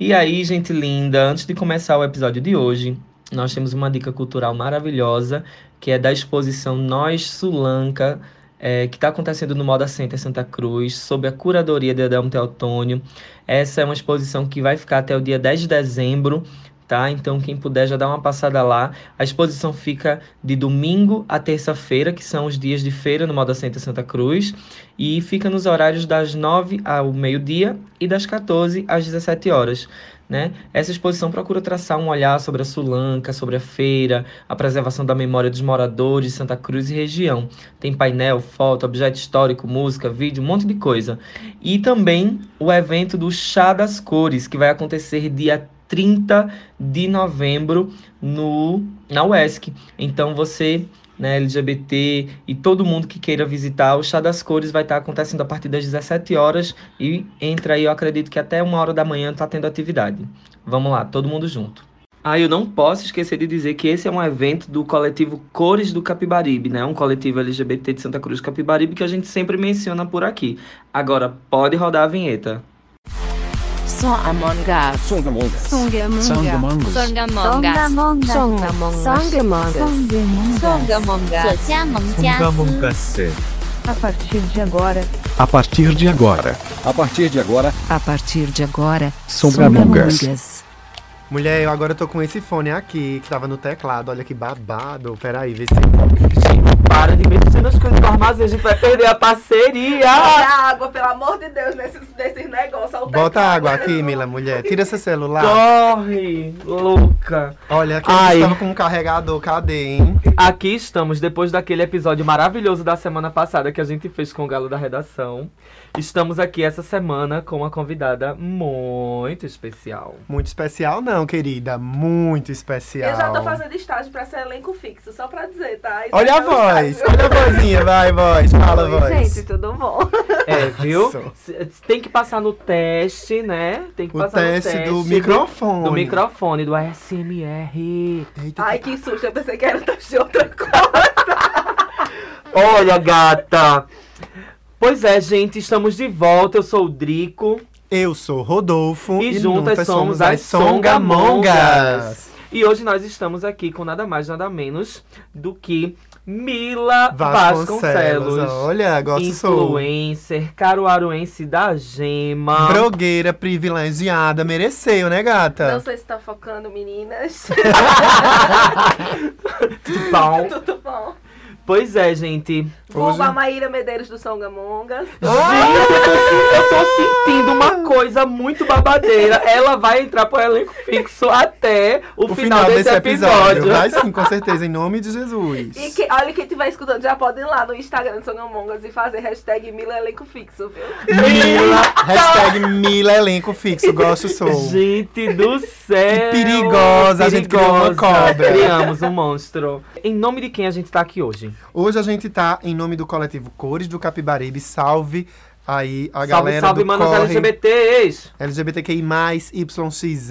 E aí, gente linda, antes de começar o episódio de hoje, nós temos uma dica cultural maravilhosa, que é da exposição Nós Sulanca, é, que está acontecendo no Moda Center Santa Cruz, sob a curadoria de Adelmo Teotônio. Essa é uma exposição que vai ficar até o dia 10 de dezembro, tá? Então, quem puder já dá uma passada lá. A exposição fica de domingo a terça-feira, que são os dias de feira no Moda Center Santa Cruz, e fica nos horários das 9 ao meio-dia e das 14 às 17 horas. Né? Essa exposição procura traçar um olhar sobre a Sulanca, sobre a feira, a preservação da memória dos moradores de Santa Cruz e região. Tem painel, foto, objeto histórico, música, vídeo, um monte de coisa. E também o evento do Chá das Cores, que vai acontecer dia 30 de novembro no, na UESC. Então você, né, LGBT e todo mundo que queira visitar, o Chá das Cores vai estar acontecendo a partir das 17 horas e entra aí, eu acredito que até uma hora da manhã está tendo atividade. Vamos lá, todo mundo junto. Ah, eu não posso esquecer de dizer que esse é um evento do coletivo Cores do Capibaribe, né? Um coletivo LGBT de Santa Cruz Capibaribe que a gente sempre menciona por aqui. Agora, pode rodar a vinheta. Among Us. Songamongas. Songamongas. Songamongas. Songamongas. Songamongas. Songamongas. Songamongas. A partir de agora, A partir de agora, A partir de agora, A partir de agora, Songamongas. Mulher, eu agora tô com esse fone aqui, que tava no teclado. Olha que babado. Peraí, vê se. Para de mexer nas coisas do armazém, a gente vai perder a parceria! Bota água, pelo amor de Deus, nesses, nesses negócios. Olha o Bota teclado, água aqui, Mila, mulher. Tira esse celular. Corre, louca! Olha, aqui Ai. eu estava com um carregador. Cadê, hein? Aqui estamos, depois daquele episódio maravilhoso da semana passada que a gente fez com o Galo da Redação. Estamos aqui essa semana com uma convidada muito especial. Muito especial, não, querida. Muito especial. Eu já tô fazendo estágio pra ser elenco fixo, só pra dizer, tá? Isso Olha a é um voz. estágio. Olha a vozinha. Vai, voz. Fala, Oi, voz. Gente, tudo bom? É, viu? Tem que passar no teste, né? Tem que O passar teste no teste do microfone. Do microfone, do ASMR. Eita, Ai, que susto, eu pensei que era teste de outra coisa. Olha, gata! Pois é, gente, estamos de volta. Eu sou o Drico. Eu sou Rodolfo. E juntas somos as Songamongas. E hoje nós estamos aqui com nada mais, nada menos do que Mila Vasconcelos. Vasconcelos. Olha, gosto sou. influencer, caruaruense da Gema. Blogueira privilegiada. Mereceu, né, gata? Não sei se tá focando, meninas. Tudo bom? tudo bom. Pois é, gente. Vulgo a Maíra Medeiros do Songamongas. Gente, eu tô, eu tô sentindo uma coisa muito babadeira. Ela vai entrar pro elenco fixo até o, O final, desse, episódio. Vai sim, com certeza, em nome de Jesus. E que, olha, quem estiver escutando já pode ir lá no Instagram do Songamongas e fazer hashtag Mila Elenco Fixo, viu? Mila, hashtag Mila elenco fixo, gosto sou. Gente do céu! Que perigosa, a gente criou uma cobra. Criamos um monstro. Em nome de quem a gente tá aqui hoje? Hoje a gente tá em nome do coletivo Cores do Capibaribe. Salve aí a salve, galera salve, do manos Corre. LGBTs! LGBTQI+, YXZ.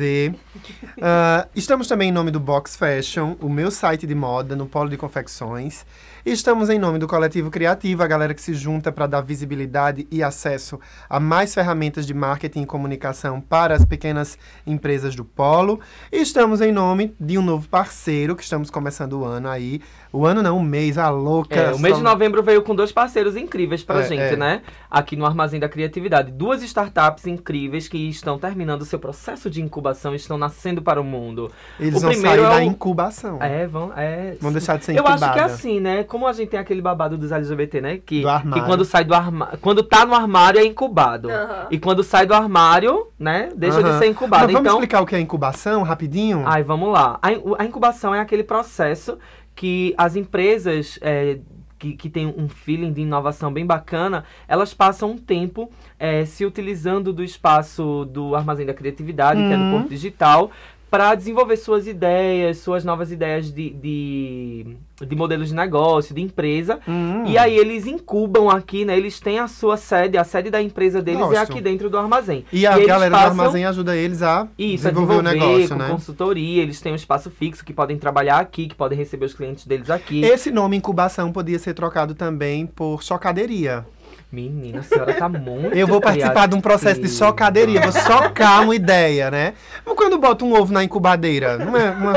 Ah, estamos também em nome do Box Fashion, o meu site de moda no Polo de Confecções. Estamos em nome do Coletivo Criativo, a galera que se junta para dar visibilidade e acesso a mais ferramentas de marketing e comunicação para as pequenas empresas do Polo. E estamos em nome de um novo parceiro que estamos começando o ano aí. O ano não, o mês, a louca. É, o mês de Só- novembro veio com dois parceiros incríveis pra É, gente, é. né? Aqui no Armazém da Criatividade. Duas startups incríveis que estão terminando o seu processo de incubação e estão nascendo para o mundo. Eles o vão primeiro sair é da o- incubação. É, vão. É, Vão deixar de ser Eu acho incubada. que é assim, né? Como a gente tem aquele babado dos LGBT, né? Que, Do armário. que quando sai do armário. Quando tá no armário é incubado. E quando sai do armário, né? Deixa de ser incubado. Mas vamos então. explicar o que é incubação, rapidinho? Ai, vamos lá. A, a incubação é aquele processo que as empresas é, que, que têm um feeling de inovação bem bacana, elas passam um tempo é, se utilizando do espaço do Armazém da Criatividade, que é do Uhum. Porto Digital, para desenvolver suas ideias, suas novas ideias de, de, de modelos de negócio, de empresa. Hum. E aí eles incubam aqui, né? Eles têm a sua sede, a sede da empresa deles é aqui dentro do armazém. E a eles galera passam- do armazém ajuda eles a isso, a desenvolver o desenvolver negócio, né? consultoria, eles têm um espaço fixo que podem trabalhar aqui, que podem receber os clientes deles aqui. Esse nome incubação podia ser trocado também por chocaderia. Menina, a senhora tá muito. Eu vou participar de um processo de socaderia, vou socar uma ideia, né? Mas quando bota um ovo na incubadeira, não é uma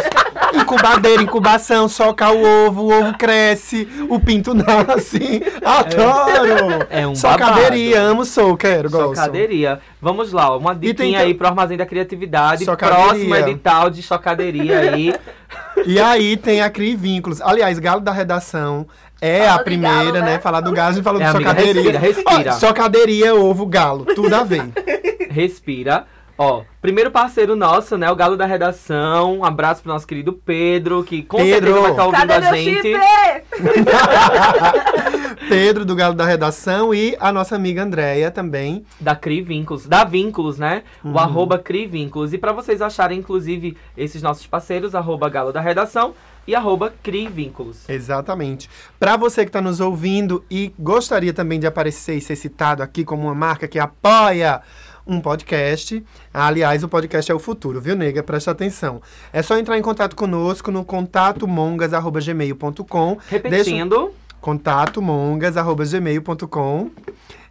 incubadeira, incubação, soca o ovo, o ovo cresce, o pinto nasce. Adoro! É um Socaderia, babado. amo sou, quero, gosto. Socaderia. Vamos lá, uma tem que- aí pro Armazém da Criatividade. Socaderia. Próximo edital de socaderia aí. E aí tem a Cri Vínculos. Aliás, Galo da Redação é Fala a primeira, galo, né? né? Falar do galo, a gente falou É, de amiga, socaderia. respira, respira. Ó, socaderia, ovo, galo, tudo a ver. Respira. Ó, primeiro parceiro nosso, né? O Galo da Redação. Um abraço pro nosso querido Pedro, que com Pedro. certeza vai estar ouvindo Cadê a gente. Pedro do Galo da Redação e a nossa amiga Andréia também. Da Cri Vínculos, da Vínculos, né? Uhum. O arroba Cri Vínculos. E pra vocês acharem, inclusive, esses nossos parceiros, arroba Galo da Redação e arroba Cri Vínculos. Exatamente. Para você que está nos ouvindo e gostaria também de aparecer e ser citado aqui como uma marca que apoia um podcast. Aliás, o podcast é o futuro, viu, nega? Presta atenção. É só entrar em contato conosco no contatomongas.gmail.com. Repetindo, contatomongas.gmail.com.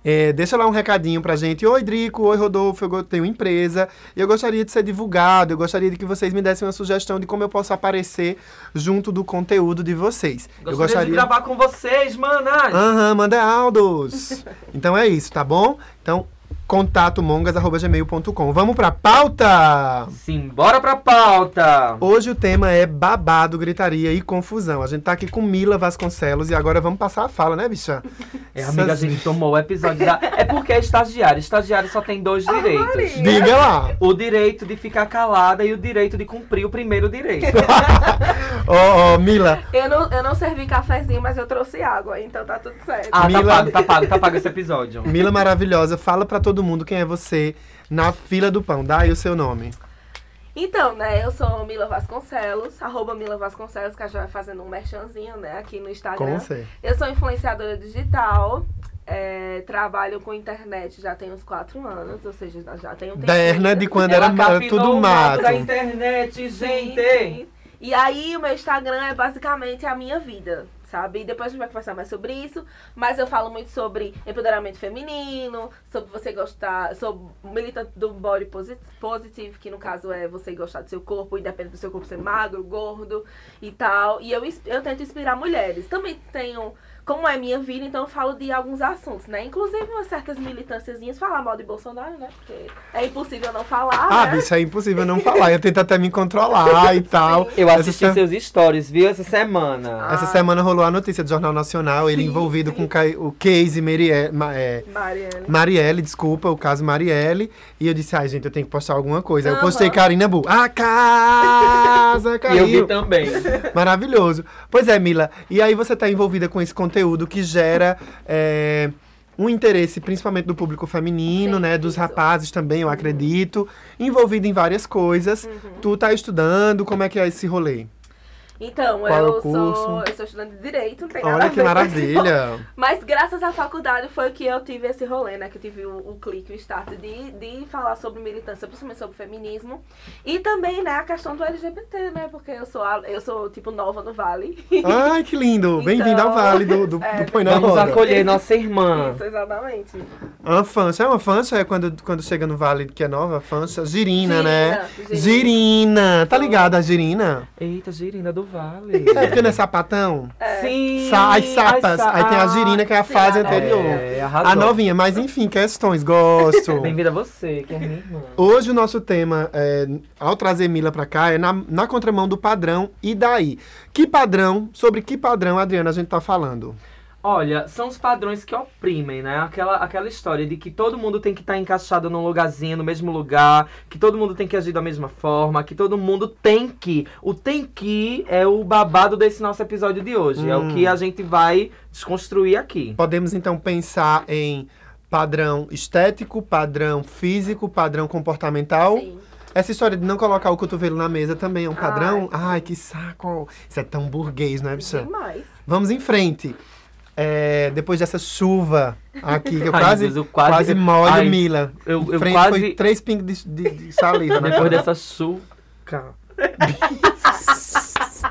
É, deixa lá um recadinho pra gente. Oi, Drico. Oi, Rodolfo. Eu tenho empresa. E eu gostaria de ser divulgado. Eu gostaria de que vocês me dessem uma sugestão de como eu posso aparecer junto do conteúdo de vocês. eu gostaria de gravar com vocês, manas! Aham, manda áudios. então é isso, tá bom? Então, contatomongas.gmail.com. Vamos pra pauta! Simbora pra pauta! Hoje o tema é babado, gritaria e confusão. A gente tá aqui com Mila Vasconcelos e agora vamos passar a fala, né, bicha? É, amiga, a Essas- gente tomou o episódio da... É porque é estagiário. Estagiário só tem dois direitos. Diga lá. O direito de ficar calada e o direito de cumprir o primeiro direito. Ó, ó, Mila, Eu não, eu não servi cafezinho, mas eu trouxe água, então tá tudo certo. Ah, Mila- tá pago, tá pago, tá pago esse episódio. Mila maravilhosa, fala pra todo mundo quem é você na fila do pão. Dá aí o seu nome. Então, né, eu sou Mila Vasconcelos, arroba Mila Vasconcelos, que já vai fazendo um merchanzinho, né, aqui no Instagram. Com. Eu sou influenciadora digital, é, trabalho com internet já tem uns quatro anos, ou seja, já tem um tempo. Derna de quando era, Ela era capinou tudo mato. da internet, gente! E aí, o meu Instagram é basicamente a minha vida, sabe? E depois a gente vai conversar mais sobre isso. Mas eu falo muito sobre empoderamento feminino, sobre você gostar, sou militante do body posi- positive, que no caso é você gostar do seu corpo, independente do seu corpo ser magro, gordo e tal. E eu, eu tento inspirar mulheres. Também tenho. Como é minha vida, então eu falo de alguns assuntos, né? Inclusive umas certas militânciazinhas, falar mal de Bolsonaro, né? Porque é impossível não falar, Ah, né? bicho, é impossível não falar. Eu tento até me controlar e tal. Eu Essa assisti se- seus stories, viu, essa semana. Essa semana rolou a notícia do Jornal Nacional, ele Sim, envolvido sim. com o case Marielle, Ma- é, Marielle. Marielle, desculpa, o caso Marielle. E eu disse, ai, gente, eu tenho que postar alguma coisa. Aí Eu postei Karina Bu. A casa E eu caiu. vi também. Maravilhoso. Pois é, Mila. E aí você está envolvida com esse conteúdo que gera é, um interesse, principalmente do público feminino, Sim, né? Dos isso. rapazes também, eu acredito. Envolvido em várias coisas. Uhum. Tu tá estudando, como é que é esse rolê? Então, Qual é o eu curso? sou, eu sou estudante de Direito, não tem nada a Olha ver que maravilha. Mas graças à faculdade foi que eu tive esse rolê, né? Que eu tive o, o clique, o start de, de falar sobre militância, principalmente sobre feminismo. E também, né, a questão do LGBT, né? Porque eu sou, a- eu sou tipo, nova no Vale. Ai, que lindo. Bem-vindo ao Então, Vale do, do, é, do Põe na Vamos Roda. acolher nossa irmã. Isso, exatamente. Uma fancha. É uma fancha? É quando, quando chega no Vale que é nova? Fancha. Girina, né? Girina, girina. Girina. Tá ligada a girina? Eita, girina do vale. É porque não é sapatão? Sim! Sa- as sapas. sa- Aí tem a girina, que é a sim, fase a anterior. É, arrasou. A novinha, mas enfim, questões, gosto. Bem-vinda você, que é minha irmã. Hoje o nosso tema, é, ao trazer Mila pra cá, é na, na contramão do padrão e daí. Que padrão, sobre que padrão, Adriana, a gente tá falando? Olha, são os padrões que oprimem, né? Aquela, aquela história de que todo mundo tem que estar encaixado num lugarzinho, no mesmo lugar, que todo mundo tem que agir da mesma forma, que todo mundo tem que. O tem que é o babado desse nosso episódio de hoje. É o Hum. que a gente vai desconstruir aqui. Podemos então pensar em padrão estético, padrão físico, padrão comportamental. Sim. Essa história de não colocar o cotovelo na mesa também é um padrão? Ai, Ai, que saco! Isso é tão burguês, não é, bicha? Demais. Vamos em frente. É, depois dessa chuva aqui, que eu Ai, quase, Deus, eu quase, quase- molho Ai, Mila. eu- eu frente quase- foi três pingos de, de- de saliva. na Depois dessa chuca.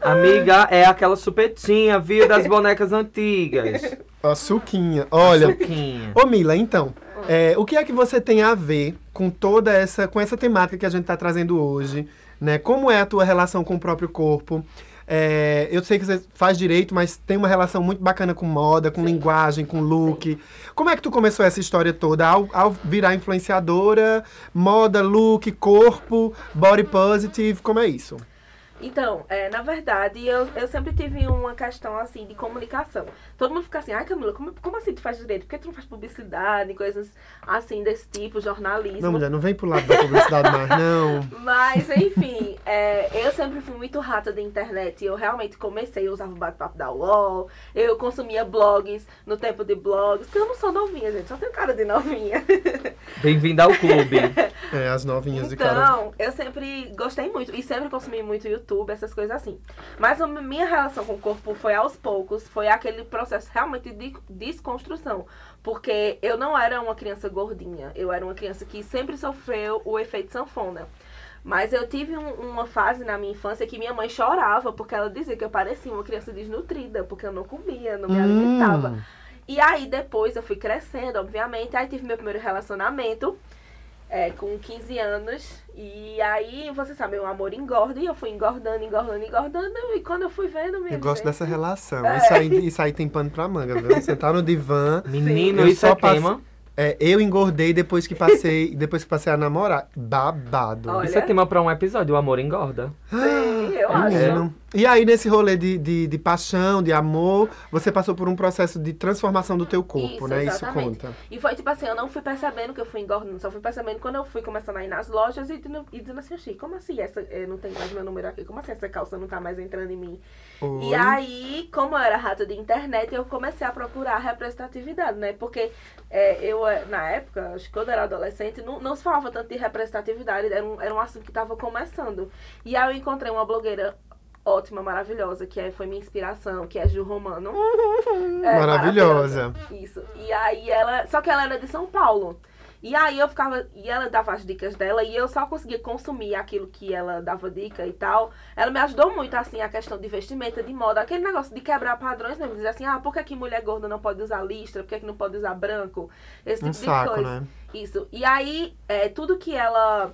Amiga, é aquela chupetinha, viu, das bonecas antigas. A suquinha. Olha, Suquinha. Ô Mila, então, é, o que é que você tem a ver com toda essa, com essa temática que a gente está trazendo hoje, né? Como é a tua relação com o próprio corpo? É, eu sei que você faz direito, mas tem uma relação muito bacana com moda, com linguagem, com look. Como é que tu começou essa história toda? Ao, ao virar influenciadora, moda, look, corpo, body positive, como é isso? Então, é, na verdade, eu, eu sempre tive uma questão assim de comunicação. Todo mundo fica assim, ai Camila, como, como assim tu faz direito? Por que tu não faz publicidade, coisas assim desse tipo, jornalismo? Não, mulher, não vem pro lado da publicidade mais, não. Mas, enfim, é, eu sempre fui muito rata da internet. Eu realmente comecei, eu usava o bate-papo da UOL, eu consumia blogs no tempo de blogs, porque eu não sou novinha, gente, só tenho cara de novinha. Bem-vindo ao clube. É, as novinhas de cara. Então, eu sempre gostei muito e sempre consumi muito YouTube, essas coisas assim. Mas a minha relação com o corpo foi aos poucos, foi aquele processo realmente de desconstrução. Porque eu não era uma criança gordinha, eu era uma criança que sempre sofreu o efeito sanfona. Mas eu tive um- uma fase na minha infância que minha mãe chorava porque ela dizia que eu parecia uma criança desnutrida, porque eu não comia, não me alimentava. Hum, E aí depois eu fui crescendo, obviamente. Aí tive meu primeiro relacionamento é, com 15 anos. E aí, você sabe, o amor engorda. E eu fui engordando, engordando, engordando. E quando eu fui vendo mesmo. eu gosto dessa relação. É. Isso, aí, isso aí tem pano pra manga, viu? Você tá no divã. Menino, Eu isso só é passe- tema. É, eu engordei depois que passei, depois que passei a namorar. Babado. Olha. Isso é tema pra um episódio, o amor engorda. Sim, eu Ah, acho. é, não. E aí, nesse rolê de, de, de paixão, de amor, você passou por um processo de transformação do teu corpo, Isso, né? Isso exatamente. conta. E foi tipo assim, eu não fui percebendo que eu fui engordando, só fui percebendo quando eu fui começando a ir nas lojas e, dizendo- e dizendo assim, "Oxi, como assim essa, eh, não tem mais meu número aqui? Como assim essa calça não tá mais entrando em mim? Oi. E aí, como eu era rata de internet, eu comecei a procurar representatividade, né? Porque é, eu, eh, na época, acho que quando eu era adolescente, não, não se falava tanto de representatividade, era um, era um assunto que estava começando. E aí eu encontrei uma blogueira ótima, maravilhosa, que é, foi minha inspiração, que é Ju Romano. É, Maravilhosa. Isso. E aí ela. Só que ela era de São Paulo. E aí eu ficava. E ela dava as dicas dela e eu só conseguia consumir aquilo que ela dava dica e tal. Ela me ajudou muito, assim, a questão de vestimenta, de moda, aquele negócio de quebrar padrões mesmo. Dizer assim, ah, por que, que mulher gorda não pode usar listra? Por que, que não pode usar branco? Esse tipo Um de saco, coisa. né? Isso. E aí, é, tudo que ela.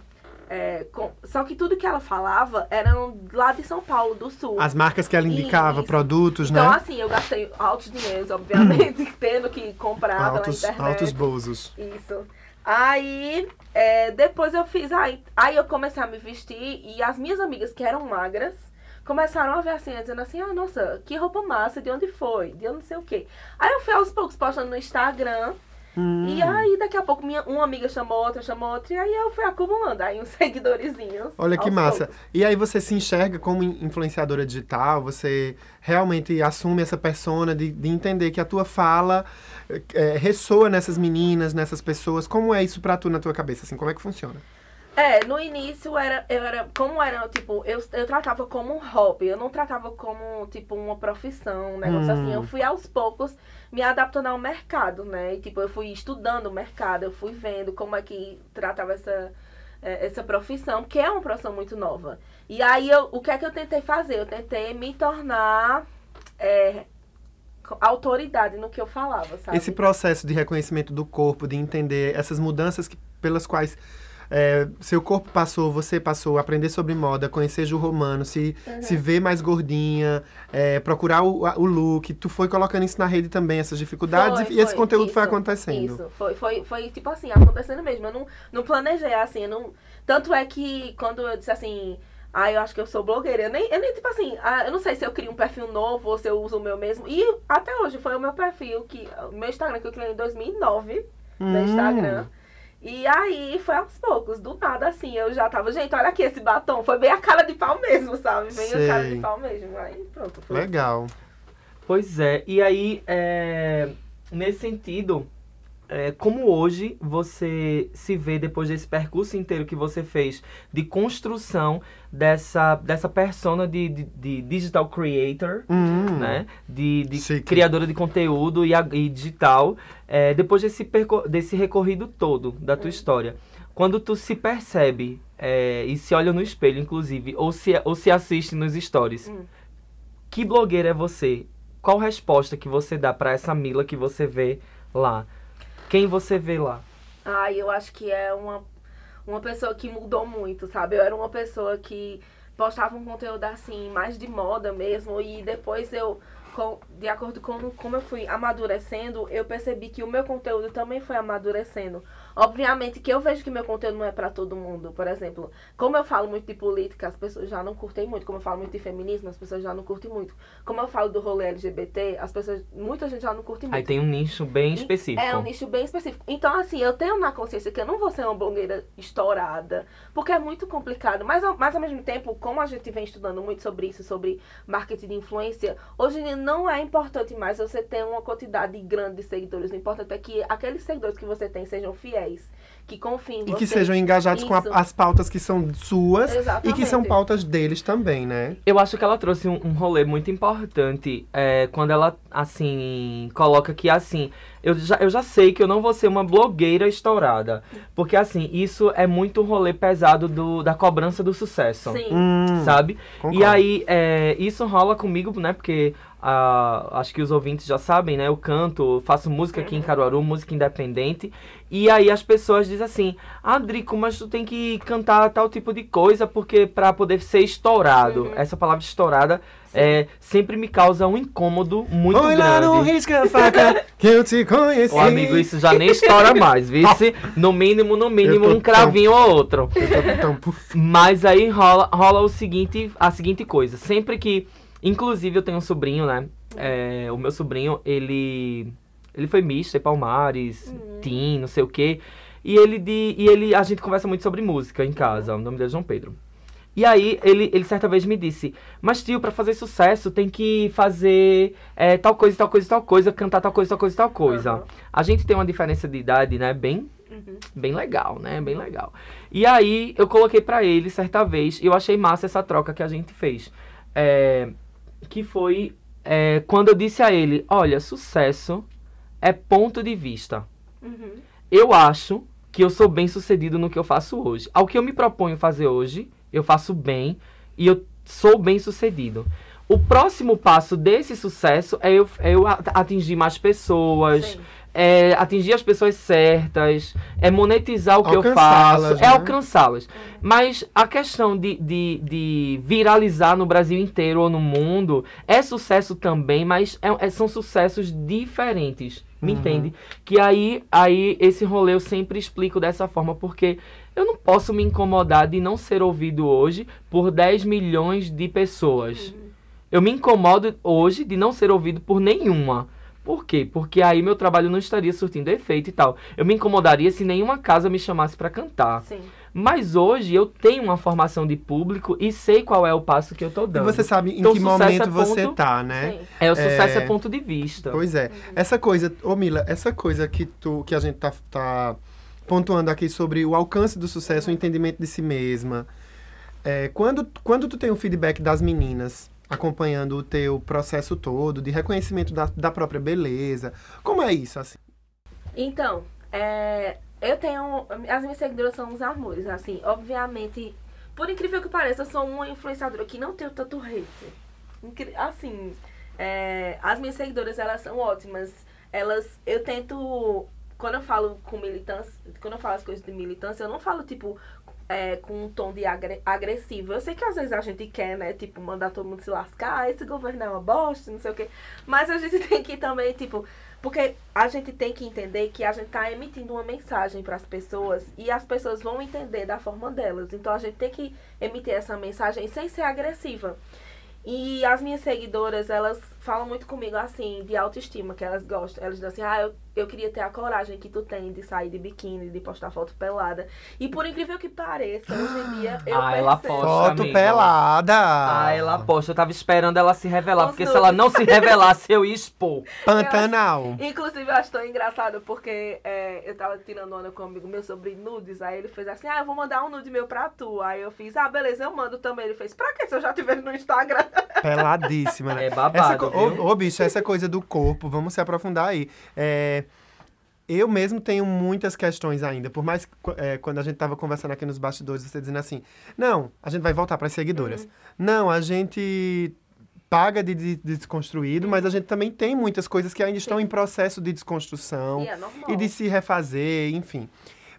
É, com- Só que tudo que ela falava era lá de São Paulo, do sul. As marcas que ela indicava, Isso. produtos, Então, né? assim, eu gastei altos dinheiros, obviamente, tendo que comprar Altos, internet. altos bolsos. Isso. Aí, é, depois eu fiz. Aí, aí eu comecei a me vestir e as minhas amigas que eram magras começaram a ver assim, dizendo assim: ah, nossa, que roupa massa, de onde foi? De onde não sei o quê. Aí eu fui aos poucos postando no Instagram. Hum. E aí, daqui a pouco, minha, uma amiga chamou outra, chamou outra. E aí eu fui acumulando aí uns seguidorzinhos. Olha que massa. poucos. E aí você se enxerga como in- influenciadora digital, você realmente assume essa persona de, de entender que a tua fala é, ressoa nessas meninas, nessas pessoas. Como é isso pra tu na tua cabeça? Assim, como é que funciona? É, no início era, eu era, como era, tipo, eu, eu tratava como um hobby, eu não tratava como, tipo, uma profissão, um negócio Hum. assim. Eu fui aos poucos me adaptando ao mercado, né? E, tipo, eu fui estudando o mercado, eu fui vendo como é que tratava essa, eh, essa profissão, que é uma profissão muito nova. E aí, eu, o que é que eu tentei fazer? Eu tentei me tornar é, autoridade no que eu falava, sabe? Esse processo de reconhecimento do corpo, de entender essas mudanças que- pelas quais é, seu corpo passou, você passou, aprender sobre moda, conhecer Ju Romano, se, se ver mais gordinha, é, procurar o, o look. Tu foi colocando isso na rede também, essas dificuldades, Foi, e esse foi, conteúdo foi isso, acontecendo. Isso, foi, foi, foi tipo assim, acontecendo mesmo. Eu não, não planejei assim, eu não. Tanto é que quando eu disse assim, ah, eu acho que eu sou blogueira, eu nem, eu nem tipo assim, ah, eu não sei se eu crio um perfil novo ou se eu uso o meu mesmo. E até hoje foi o meu perfil, que, o meu Instagram que eu criei em 2009, no Hum. Instagram. E aí foi aos poucos, do nada assim, eu já tava, gente, olha aqui esse batom, foi bem a cara de pau mesmo, sabe? Bem a cara Sei. de pau mesmo. Aí pronto, foi. Legal. Pois é, e aí, é, nesse sentido, é, como hoje você se vê depois desse percurso inteiro que você fez de construção dessa, dessa persona de, de, de digital creator, Hum. né? De, de criadora de conteúdo e, e digital, é, depois desse, desse recorrido todo da tua história. Quando tu se percebe é, e se olha no espelho, inclusive, ou se, ou se assiste nos stories, Hum. que blogueira é você qual resposta que você dá pra essa Mila que você vê lá? Quem você vê lá? Ai, eu acho que é uma, uma pessoa que mudou muito, sabe? Eu era uma pessoa que postava um conteúdo assim, mais de moda mesmo, e depois eu, com, de acordo com como eu fui amadurecendo, eu percebi que o meu conteúdo também foi amadurecendo. Obviamente que eu vejo que meu conteúdo não é pra todo mundo. Por exemplo, como eu falo muito de política, as pessoas já não curtem muito. Como eu falo muito de feminismo, as pessoas já não curtem muito. Como eu falo do rolê LGBT, as pessoas, muita gente já não curte muito. Aí tem um nicho bem específico. É um nicho bem específico. Então, assim, eu tenho na consciência que eu não vou ser uma blogueira estourada, porque é muito complicado. Mas, ao- mas ao mesmo tempo, como a gente vem estudando muito sobre isso, sobre marketing de influência, hoje em dia não é importante mais você ter uma quantidade grande de seguidores. O importante é que aqueles seguidores que você tem sejam fiéis, que confiem em E que sejam engajados com a- Isso. as pautas que são suas e que são Exatamente. pautas deles também, né? Eu acho que ela trouxe um, um rolê muito importante é, quando ela, assim, coloca que, assim, eu já, eu já sei que eu não vou ser uma blogueira estourada. Porque, assim, isso é muito um rolê pesado do, da cobrança do sucesso. Sim. Hum, Sabe? concordo. E aí, é, isso rola comigo, né? Porque ah, acho que os ouvintes já sabem, né? Eu canto, faço música aqui em Caruaru, música independente. E aí as pessoas dizem assim, ah, Drico, mas tu tem que cantar tal tipo de coisa porque pra poder ser estourado. Uhum. Essa palavra estourada é, sempre me causa um incômodo muito Oi lá grande. no risca faca que eu te conheci. Ô, amigo, isso já nem estoura mais, viu? Se, No mínimo, no mínimo, um cravinho ou outro. Mas aí rola, rola o seguinte, a seguinte coisa. Sempre que. Inclusive, eu tenho um sobrinho, né? É, o meu sobrinho, ele. Ele foi Mister Palmares, Tim, não sei o quê. E ele de. E ele. A gente conversa muito sobre música em casa. O nome dele é João Pedro. E aí, ele, ele certa vez me disse: Mas, tio, pra fazer sucesso tem que fazer é, tal coisa, tal coisa, tal coisa, cantar tal coisa, tal coisa, tal coisa. Aham. A gente tem uma diferença de idade, né? Bem Uhum. bem legal, né? Bem legal. E aí eu coloquei pra ele certa vez, e eu achei massa essa troca que a gente fez. É, que foi é, quando eu disse a ele: Olha, sucesso é ponto de vista. Uhum. Eu acho que eu sou bem sucedido no que eu faço hoje. Ao que eu me proponho fazer hoje, eu faço bem e eu sou bem sucedido. O próximo passo desse sucesso é eu, é eu atingir mais pessoas, Sim. é atingir as pessoas certas, é monetizar o que eu faço, né? é alcançá-las. Mas a questão de, de, de viralizar no Brasil inteiro ou no mundo é sucesso também, mas é- é- são sucessos diferentes. Me Uhum. entende? Que aí, aí esse rolê eu sempre explico dessa forma, porque eu não posso me incomodar de não ser ouvido hoje por 10 milhões de pessoas. Eu me incomodo hoje de não ser ouvido por nenhuma. Por quê? Porque aí meu trabalho não estaria surtindo efeito e tal. Eu me incomodaria se nenhuma casa me chamasse pra cantar. Sim. Mas hoje eu tenho uma formação de público e sei qual é o passo que eu tô E dando. você sabe em Então, que momento é você ponto- tá, né? Sim. É, o sucesso é, É. ponto de vista. Pois é. Essa coisa, ô Mila, essa coisa que, tu, que a gente tá, tá pontuando aqui sobre o alcance do sucesso, o entendimento de si mesma. É, quando, quando tu tem o feedback das meninas acompanhando o teu processo todo, de reconhecimento da, da própria beleza, como é isso, assim? Então, é, eu tenho. As minhas seguidoras são uns amores, assim. Obviamente, por incrível que pareça, eu sou uma influenciadora que não tenho tanto hate. Incri- Assim, é, as minhas seguidoras, elas são ótimas. Elas. Eu tento. Quando eu falo com militância. Quando eu falo as coisas de militância, eu não falo, tipo. é, com um tom de agre- agressivo. Eu sei que às vezes a gente quer, né, tipo, mandar todo mundo se lascar, esse governo é uma bosta, não sei o quê. Mas a gente tem que também, tipo, porque a gente tem que entender que a gente tá emitindo uma mensagem para as pessoas e as pessoas vão entender da forma delas. Então a gente tem que emitir essa mensagem sem ser agressiva. E as minhas seguidoras, elas falam muito comigo assim, de autoestima, que elas gostam. Elas dizem assim, ah, eu, eu queria ter a coragem que tu tem de sair de biquíni, de postar foto pelada. E por incrível que pareça, hoje em dia eu Ah, ela percebo- posta. Foto amiga. pelada! Ah, ela posta. Eu tava esperando ela se revelar, Os porque se nudes. ela não se revelasse, eu ia expor. Pantanal! Inclusive, eu acho tão engraçado porque é, eu tava tirando onda com um amigo meu sobre nudes. Aí ele fez assim: Ah, eu vou mandar um nude meu pra tu. Aí eu fiz: Ah, beleza, eu mando também. Ele fez: Pra que se eu já tiver no Instagram? Peladíssima, né? É Essa babado, viu? Ô, ô, bicho, essa coisa do corpo, vamos se aprofundar aí. É, eu mesmo tenho muitas questões ainda, por mais é, quando a gente tava conversando aqui nos bastidores, você dizendo assim, não, a gente vai voltar para as seguidoras. Não, a gente paga de, de- de desconstruído, mas a gente também tem muitas coisas que ainda estão Sim. em processo de desconstrução E é e de se refazer, enfim.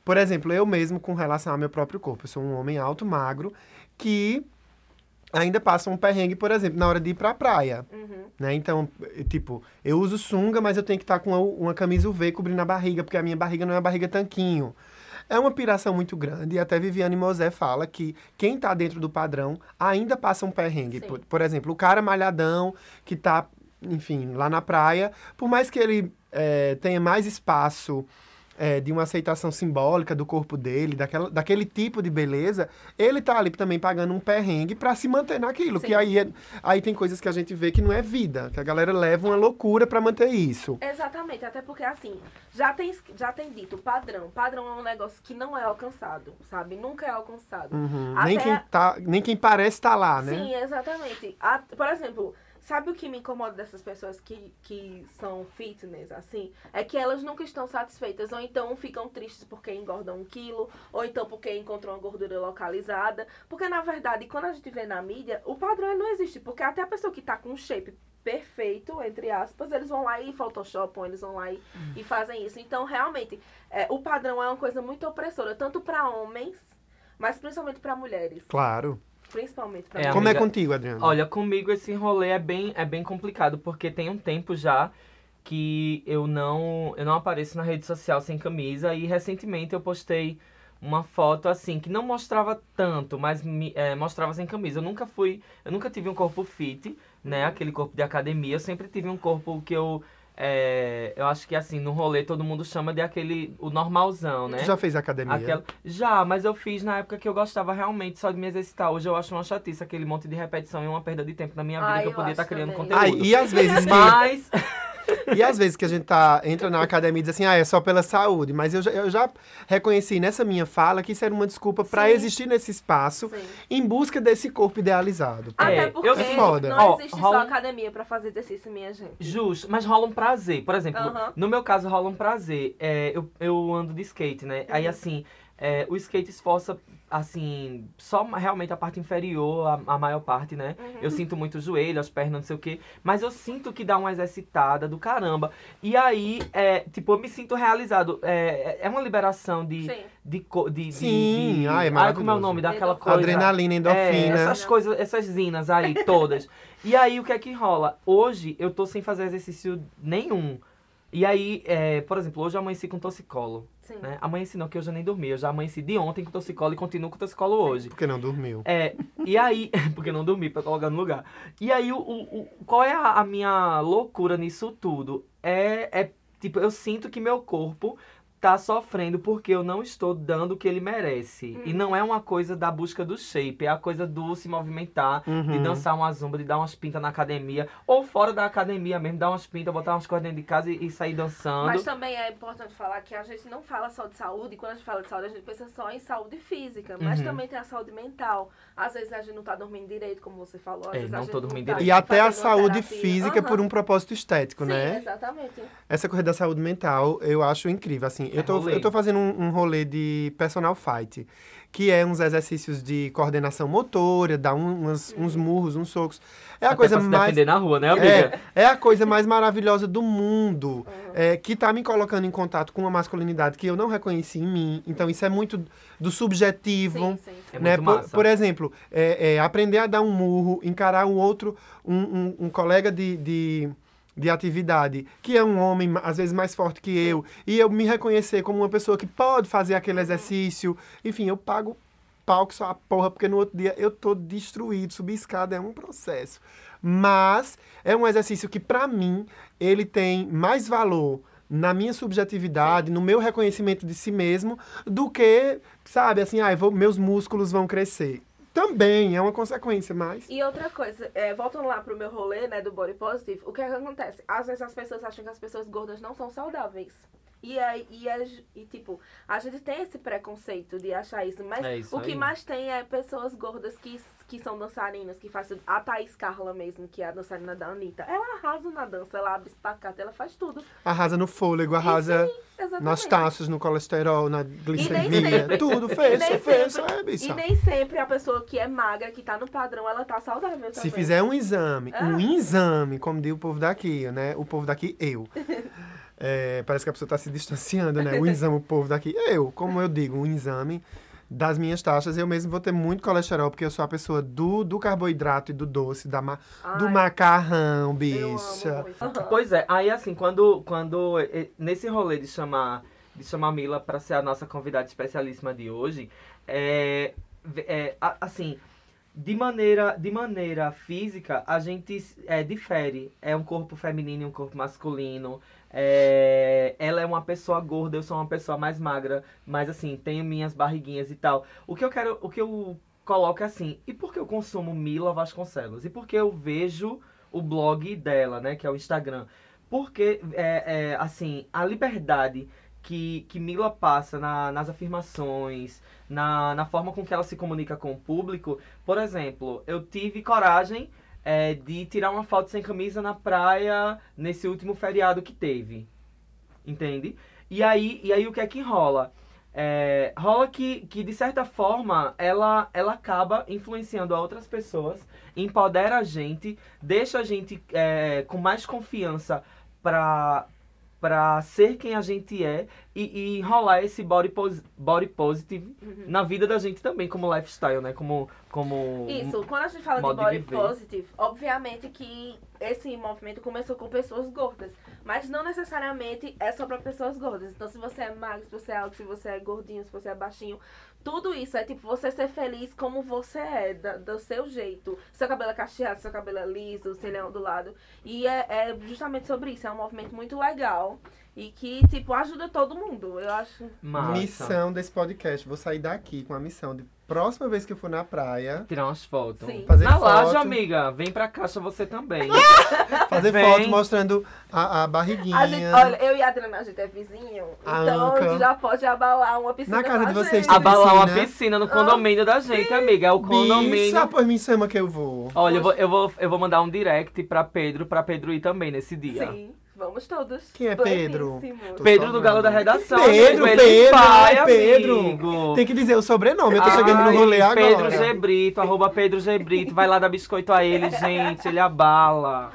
Por exemplo, eu mesmo com relação ao meu próprio corpo, eu sou um homem alto, magro, que ainda passa um perrengue, por exemplo, na hora de ir pra praia. Uhum. Né? Então, tipo, eu uso sunga, mas eu tenho que estar com uma, uma camisa UV cobrindo a barriga, porque a minha barriga não é uma barriga tanquinho. É uma piração muito grande, e até Viviane Mosé fala que quem tá dentro do padrão ainda passa um perrengue. Por, por exemplo, o cara malhadão que tá, enfim, lá na praia, por mais que ele eh, tenha mais espaço eh, de uma aceitação simbólica do corpo dele, daquela, daquele tipo de beleza, ele tá ali também pagando um perrengue pra se manter naquilo. Sim. Que aí, é- aí tem coisas que a gente vê que não é vida, que a galera leva uma loucura pra manter isso. Exatamente, até porque assim, já tem, já tem dito padrão. Padrão é um negócio que não é alcançado, sabe? Nunca é alcançado. Uhum. Nem, quem tá, nem quem parece tá lá, né? Sim, exatamente. A- por exemplo, sabe o que me incomoda dessas pessoas que, que são fitness, assim? É que elas nunca estão satisfeitas. Ou então ficam tristes porque engordam um quilo, ou então porque encontram uma gordura localizada. Porque, na verdade, quando a gente vê na mídia, o padrão não existe. Porque até a pessoa que tá com um shape perfeito, entre aspas, eles vão lá e photoshopam, eles vão lá e, e fazem isso. Então, realmente, é, o padrão é uma coisa muito opressora, tanto para homens, mas principalmente para mulheres. Claro. Principalmente pra É, mulheres. Como é contigo, Adriano? Olha, comigo esse rolê é bem, é bem complicado, porque tem um tempo já que eu não, eu não apareço na rede social sem camisa e recentemente eu postei uma foto assim que não mostrava tanto, mas me, é, mostrava sem camisa. Eu nunca fui, eu nunca tive um corpo fit, né? Aquele corpo de academia. Eu sempre tive um corpo que eu é, eu acho que assim, no rolê todo mundo chama de aquele o normalzão, né? Tu já fez academia? Aquela... Já, mas eu fiz na época que eu gostava realmente só de me exercitar. Hoje eu acho uma chatice, aquele monte de repetição e uma perda de tempo na minha vida Ai, que eu eu podia estar acho criando também. conteúdo. Ai, e às vezes Mas, e às vezes que a gente tá, entra na academia e diz assim, ah, é só pela saúde. Mas eu já, eu já reconheci nessa minha fala que isso era uma desculpa pra Sim. existir nesse espaço Sim. em busca desse corpo idealizado. Até É, porque eu É foda. não Ó, existe rola- só academia pra fazer exercício, minha gente. justo, mas rola um prazer. Por exemplo, Aham. no meu caso rola um prazer. É, eu, eu ando de skate, né? Aí assim, é, o skate esforça, assim, só realmente a parte inferior, a, a maior parte, né? Uhum. Eu sinto muito o joelho, as pernas, não sei o quê. Mas eu sinto que dá uma exercitada do caramba. E aí, é, tipo, eu me sinto realizado. É, é uma liberação de. Sim. De, de, Sim, de- ai, é como é o nome daquela coisa? Adrenalina, É, endorfina. essas coisas, essas zinas aí, todas. e aí, o que é que rola? Hoje, eu tô sem fazer exercício nenhum. E aí, é, por exemplo, hoje eu amanheci com torcicolo. Sim. Né? Amanheci não, que eu já nem dormi. Eu já amanheci de ontem com torcicolo e continuo com torcicolo hoje. Porque não dormiu. É, e aí, porque não dormi pra colocar no lugar. E aí, o, o, o- qual é a, a minha loucura nisso tudo? É, é, tipo, eu sinto que meu corpo tá sofrendo porque eu não estou dando o que ele merece. E não é uma coisa da busca do shape, é a coisa do se movimentar, de Uhum. dançar uma zumba, de dar umas pintas na academia, ou fora da academia mesmo, dar umas pintas, botar umas coisas dentro de casa e, e sair dançando. Mas também é importante falar que a gente não fala só de saúde, quando a gente fala de saúde, a gente pensa só em saúde física, mas Uhum. também tem a saúde mental. Às vezes a gente não tá dormindo direito, como você falou. Às É, vezes a não gente tô dormindo tá direito. E até a saúde terapia. física Aham. por um propósito estético, Sim, né? exatamente. Essa coisa da saúde mental, eu acho incrível. Assim, eu, tô, rolê. eu tô fazendo um, um rolê de personal fight, que é uns exercícios de coordenação motora, dar um- umas- uns murros, uns socos. É a Até coisa pra se mais. defender na rua, né, amiga? É, é a coisa mais maravilhosa do mundo. é, que tá me colocando em contato com uma masculinidade que eu não reconheci em mim. Então, isso é muito do subjetivo. Sim, sim. É né? muito Por, massa. por exemplo, é, é, aprender a dar um murro, encarar um outro, um, um- um colega de, de, de atividade, que é um homem, às vezes, mais forte que eu, e eu me reconhecer como uma pessoa que pode fazer aquele exercício. Enfim, eu pago pau que só a porra, porque no outro dia eu tô destruído. Subir escada é um processo. Mas é um exercício que, pra mim, ele tem mais valor na minha subjetividade, no meu reconhecimento de si mesmo, do que, sabe, assim, ah, vou- meus músculos vão crescer. Também é uma consequência, mas. E outra coisa, é, voltando lá pro meu rolê, né, do body positive, o que é que acontece? Às vezes as pessoas acham que as pessoas gordas não são saudáveis. E, aí, e, a ge- e, tipo, a gente tem esse preconceito de achar isso. Mas É isso o que mais tem é pessoas gordas que, que são dançarinas, que fazem. A Thaís Carla mesmo, que é a dançarina da Anitta. Ela arrasa na dança, ela abre espacate, ela faz tudo. Arrasa no fôlego, arrasa Exatamente. nas taxas, no colesterol, na glicemia. Tudo, E fez, fez, é, E bicha. nem sempre a pessoa que é magra, que tá no padrão, ela tá saudável Se também. fizer um exame, Ah. um exame, como diz o povo daqui, né? O povo daqui, eu. É, parece que a pessoa está se distanciando, né? O exame, o povo daqui, eu. Como eu digo, um exame das minhas taxas, eu mesmo vou ter muito colesterol, porque eu sou a pessoa do, do carboidrato e do doce, da ma- do Ai, macarrão, eu bicha. Pois é, aí assim, quando, quando nesse rolê de chamar, de chamar a Mila para ser a nossa convidada especialíssima de hoje, é, é, assim, de maneira, de maneira física, a gente é, difere. É um corpo feminino e um corpo masculino. É, ela é uma pessoa gorda, eu sou uma pessoa mais magra, mas assim, tenho minhas barriguinhas e tal. O que eu quero, o que eu coloco é assim, e por que eu consumo Mila Vasconcelos? E por que eu vejo o blog dela, né, que é o Instagram? Porque, é, é, assim, a liberdade que, que Mila passa na- nas afirmações, na, na forma com que ela se comunica com o público. Por exemplo, eu tive coragem é, de tirar uma foto sem camisa na praia nesse último feriado que teve. Entende? E aí, e aí o que é que rola? É, rola que, que, de certa forma, ela, ela acaba influenciando outras pessoas, empodera a gente, deixa a gente é, com mais confiança pra, pra ser quem a gente é e, e rolar esse body, pos, body positive na vida da gente também, como lifestyle, né? Como. como Isso, quando a gente fala de body viver. positive, obviamente que esse movimento começou com pessoas gordas. Mas não necessariamente é só pra pessoas gordas. Então, se você é magro, se você é alto, se você é gordinho, se você é baixinho, tudo isso é tipo você ser feliz como você é, da- do seu jeito. Seu cabelo é cacheado, seu cabelo é liso, se ele é ondulado. E é, é justamente sobre isso. É um movimento muito legal e que, tipo, ajuda todo mundo. Eu acho. Massa. Missão desse podcast. Vou sair daqui com a missão de próxima vez que eu for na praia, Tirar umas fotos. Sim. Fazer Na laje, foto. amiga. Vem pra caixa você também. fazer Vem. foto mostrando a, a barriguinha. A gente, olha, eu e a Adriana, a gente é vizinho. A então Anca. a gente já pode abalar uma piscina. Na casa de vocês gente. tem Abalar uma piscina? no condomínio da gente, amiga. É o condomínio. Bicha, pois me chama que eu vou. Olha, eu vou, eu, vou, eu vou mandar um direct pra Pedro, pra Pedro ir também nesse dia. Sim, vamos todos. Quem é Pedro? Pedro do Galo da. Redação. Pedro, Pedro, vai, ai, Pedro. amigo. Tem que dizer o sobrenome, eu tô chegando no Ai, rolê agora. Pedro G. Brito, arroba Pedro G. Brito. Vai lá dar biscoito a ele, gente. Ele abala.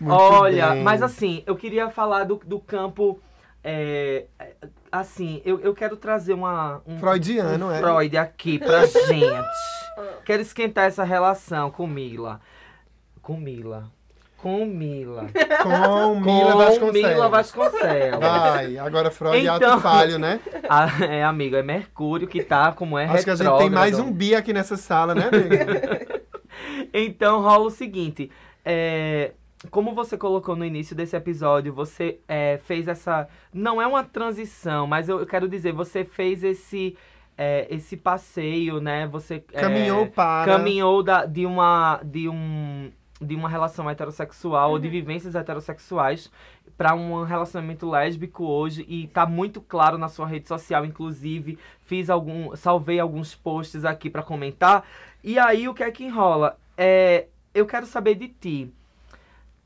Muito Olha, bem. mas assim, eu queria falar do, do campo. é, assim, eu, eu quero trazer uma. Um, Freudiano, um é. Freud aqui pra gente. Quero esquentar essa relação com Mila. Com Mila. Com Mila. Com Mila Vasconcelos. Mila Vasconcelos. Vai, agora Freud Então- ato falho, né? Ah, é, amigo, é Mercúrio que tá como é Acho que a gente tem mais retrógrado. um bi aqui nessa sala, né, amiga? Então rola o seguinte, é, como você colocou no início desse episódio, você é, fez essa. Não é uma transição, mas eu, eu quero dizer, você fez esse. é, esse passeio, né? Você é, Caminhou para. caminhou da, de uma de um de uma relação heterossexual ou de vivências heterossexuais para um relacionamento lésbico hoje e tá muito claro na sua rede social inclusive fiz algum salvei alguns posts aqui para comentar. E aí o que é que enrola? É eu quero saber de ti.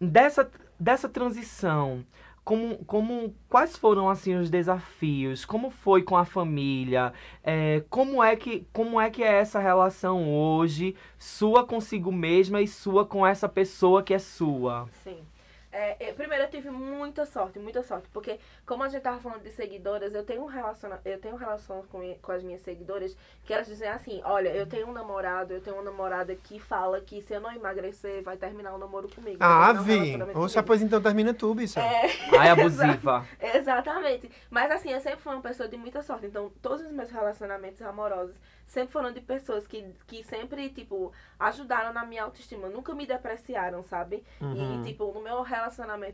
Dessa dessa transição como, como quais foram assim os desafios? Como foi com a família? É, como é que como é que é essa relação hoje sua consigo mesma e sua com essa pessoa que é sua? Sim. É, é, primeiro eu tive muita sorte, muita sorte, porque como a gente tava falando de seguidoras, eu tenho um relaciona eu tenho relação com, com as minhas seguidoras que elas dizem assim, olha, eu tenho um namorado, eu tenho uma namorada que fala que se eu não emagrecer, vai terminar o namoro comigo. Ah, um vi. Oxa, comigo. pois então termina tu, bicha. É, ai abusiva Exatamente. Mas assim, eu sempre fui uma pessoa de muita sorte. Então, todos os meus relacionamentos amorosos sempre foram de pessoas que, que sempre, tipo, ajudaram na minha autoestima. Nunca me depreciaram, sabe? Uhum. E, tipo, no meu relacionamento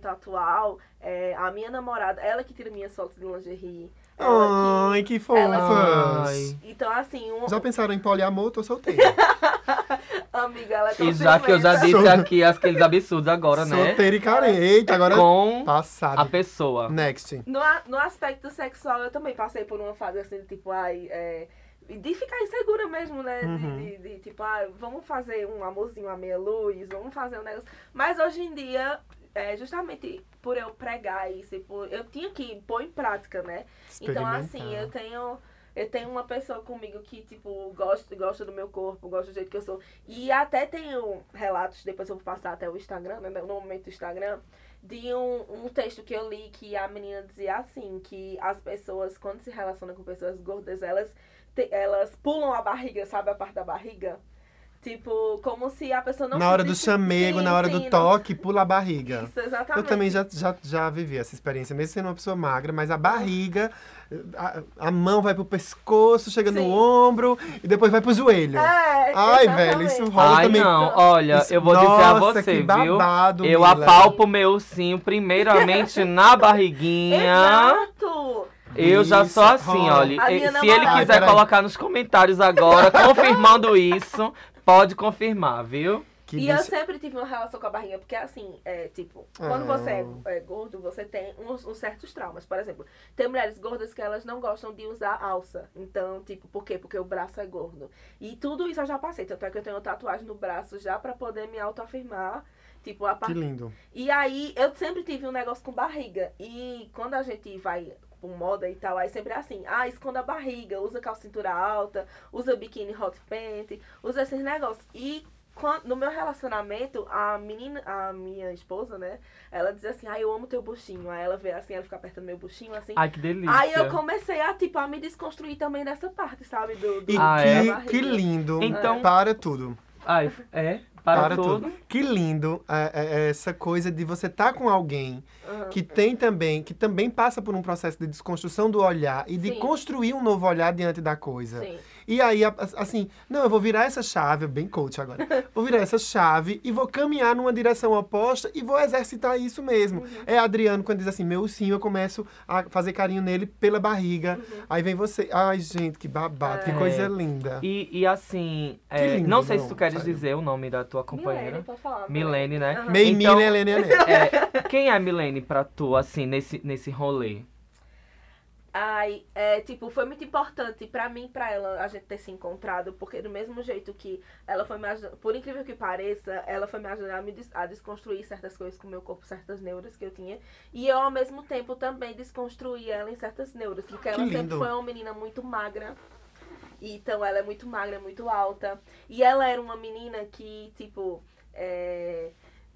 atual, é, a minha namorada, ela que tira minhas fotos de lingerie. Ela Ai, que que... Então, assim, um, Já pensaram em poliamor? Tô solteira. amiga, ela é tão E já que eu já disse aqui aqueles absurdos agora, né? Solteira e carente. Agora Com a passada. pessoa. Next. No, a- no aspecto sexual, eu também passei por uma fase assim, tipo, ai, é, de ficar insegura mesmo, né? De- Uhum. De, de, tipo, ah, vamos fazer um amorzinho à meia luz, vamos fazer um negócio. Mas hoje em dia, é, justamente por eu pregar isso, por, eu tinha que pôr em prática, né? Então, assim, eu tenho. Eu tenho uma pessoa comigo que, tipo, gosta, gosta do meu corpo, gosta do jeito que eu sou. E até tenho relatos, depois eu vou passar até o Instagram, né? No momento do Instagram, de um, um texto que eu li que a menina dizia assim, que as pessoas, quando se relacionam com pessoas gordas, elas, te- elas pulam a barriga, sabe a parte da barriga? Tipo, como se a pessoa não na hora do chamego, Sim, na hora sim, do não- toque, pula a barriga. Isso, exatamente. Eu também já, já, já vivi essa experiência, mesmo sendo uma pessoa magra, mas a barriga, a, a mão vai pro pescoço, chega no Sim. ombro e depois vai pro joelho. É, Ai, exatamente. velho, isso rola Ai, também. não, olha, Isso- eu vou dizer a Nossa, você, que viu? babado, Eu Mila. apalpo meu ursinho primeiramente na barriguinha. Exato! Eu já Isso, sou assim, olha. Se namorada- ele Ai, quiser peraí. colocar nos comentários agora, confirmando isso, pode confirmar, viu? Que e eu bicho- sempre tive uma relação com a barriga, porque assim, é tipo, quando Ah. você é, é gordo, você tem uns, uns certos traumas. Por exemplo, tem mulheres gordas que elas não gostam de usar alça. Então, tipo, por quê? Porque o braço é gordo. E tudo isso eu já passei. Tanto é que eu tenho tatuagem no braço já pra poder me autoafirmar. Tipo, a Que parte. lindo. E aí, eu sempre tive um negócio com barriga. E quando a gente vai com moda e tal, aí sempre é assim, ah, esconda a barriga, usa calça cintura alta, usa biquíni hot pant, usa esses negócios. E quan- no meu relacionamento, a menina, a minha esposa, né, ela diz assim, ah, eu amo teu buchinho. Aí ela vê assim, ela fica apertando meu buchinho, assim. Ai, que delícia. Aí eu comecei a, tipo, a me desconstruir também dessa parte, sabe? Do, do E Ah, é? que, que lindo. Então- Para tudo. Ai, é? Para, Para tudo. tudo. Que lindo é, é, é essa coisa de você estar com alguém Aham. que tem também, que também passa por um processo de desconstrução do olhar e de Sim. construir um novo olhar diante da coisa. Sim. E aí, assim, não, eu vou virar essa chave, bem coach agora. Vou virar essa chave e vou caminhar numa direção oposta e vou exercitar isso mesmo. Uhum. É Adriano quando diz assim, meu ursinho, eu começo a fazer carinho nele pela barriga. Uhum. Aí vem você. Ai, gente, que babado, que É. coisa linda. E, e assim, é, Que lindo, não sei se não, tu queres sério. dizer o nome da tua Milene, companheira. pode falar. Milene, né? Aham. Meio Então- e Anê. É, quem é Milene pra tu, assim, nesse, nesse rolê? Ai, é, tipo, foi muito importante pra mim e pra ela a gente ter se encontrado, porque do mesmo jeito que ela foi me ajudando, por incrível que pareça, ela foi me ajudar a, me des- a desconstruir certas coisas com o meu corpo, certas neuras que eu tinha, e eu ao mesmo tempo também desconstruí ela em certas neuras, porque ela sempre lindo. foi uma menina muito magra. Então ela é muito magra, muito alta. E ela era uma menina que, tipo, é,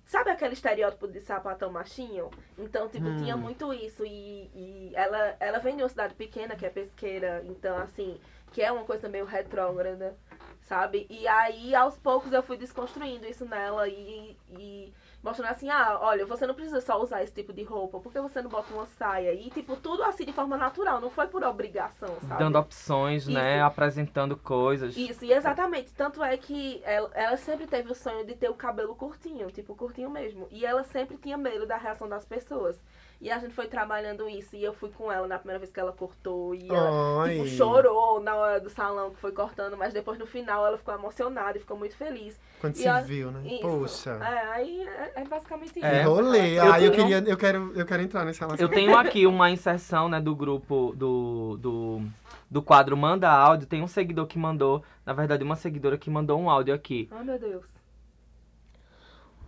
Sabe aquele estereótipo de sapatão machinho? Então, tipo, Hum. tinha muito isso. E, e ela, ela vem de uma cidade pequena, que é pesqueira. Então, assim, que é uma coisa meio retrógrada, sabe? E aí, aos poucos, eu fui desconstruindo isso nela e, e mostrando assim, ah, olha, você não precisa só usar esse tipo de roupa. Por que você não bota uma saia? E, tipo, tudo assim de forma natural. Não foi por obrigação, sabe? Dando opções, né? Isso. Apresentando coisas. Isso, e exatamente. Tanto é que ela, ela sempre teve o sonho de ter o cabelo curtinho, tipo, curtinho mesmo. E ela sempre tinha medo da reação das pessoas. E a gente foi trabalhando isso. E eu fui com ela na primeira vez que ela cortou. E ela, Ai. tipo, chorou na hora do salão que foi cortando. Mas depois, no final, ela ficou emocionada e ficou muito feliz. Quando E se a- viu, né? Isso. Poxa. É, aí é, é basicamente isso. É. Rolê. Eu Ah, eu, queria, eu, quero, eu quero entrar nesse Eu relacionamento. tenho aqui uma inserção, né, do grupo do, do, do quadro Manda Áudio. Tem um seguidor que mandou, na verdade, uma seguidora que mandou um áudio aqui. Ai, meu Deus.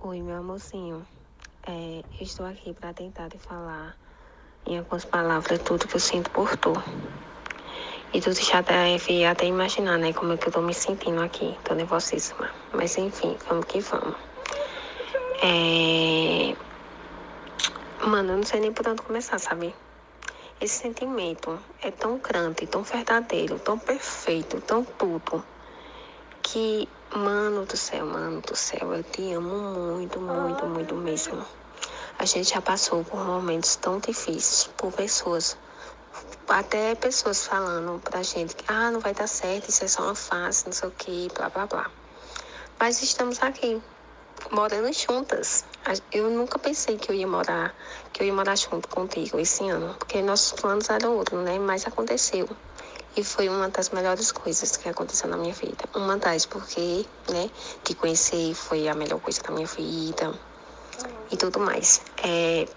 Oi, meu amorzinho. É, estou aqui para tentar te falar em algumas palavras tudo que eu sinto por tu. E tu já deve até imaginar, né, como é que eu tô me sentindo aqui. Tô nervosíssima. Mas enfim, vamos que vamos. É... Mano, eu não sei nem por onde começar, sabe? Esse sentimento é tão grande, tão verdadeiro, tão perfeito, tão tudo que, mano do céu, mano do céu, eu te amo muito, muito, muito mesmo. A gente já passou por momentos tão difíceis, por pessoas, até pessoas falando pra gente que, ah, não vai dar certo, isso é só uma fase, não sei o que, blá, blá, blá. Mas estamos aqui, morando juntas. Eu nunca pensei que eu ia morar, que eu ia morar junto contigo esse ano, porque nossos planos eram outros, né? Mas aconteceu. E foi uma das melhores coisas que aconteceu na minha vida. Uma das, porque, né, te conhecer foi a melhor coisa da minha vida e tudo mais. É...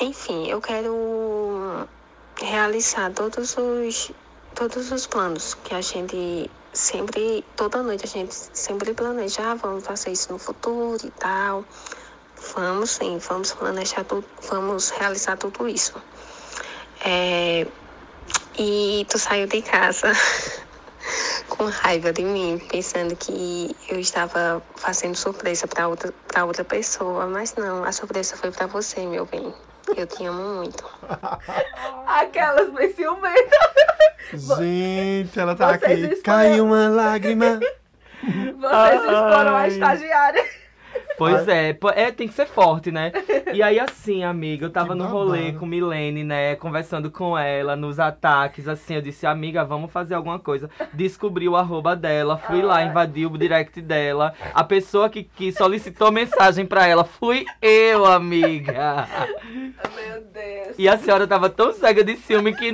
Enfim, eu quero realizar todos os, todos os planos que a gente sempre, toda noite a gente sempre planeja, ah, vamos fazer isso no futuro e tal. Vamos sim, vamos planejar tudo, vamos realizar tudo isso. É, e tu saiu de casa com raiva de mim, pensando que eu estava fazendo surpresa para outra, pra outra pessoa, mas não, a surpresa foi para você, meu bem. Eu te amo muito. Aquelas bem ciumentas. Gente, ela tá Vocês aqui. escolheram- Caiu uma lágrima. Vocês exporam a Ai. estagiária. Pois é, é, tem que ser forte, né? E aí, assim, amiga, eu tava Que no rolê com Milene, né? Conversando com ela, nos ataques, assim, eu disse, amiga, vamos fazer alguma coisa. Descobri o arroba dela, fui lá, Ai. invadi o direct dela. A pessoa que, que solicitou mensagem pra ela fui eu, amiga. Meu Deus. E a senhora tava tão cega de ciúme que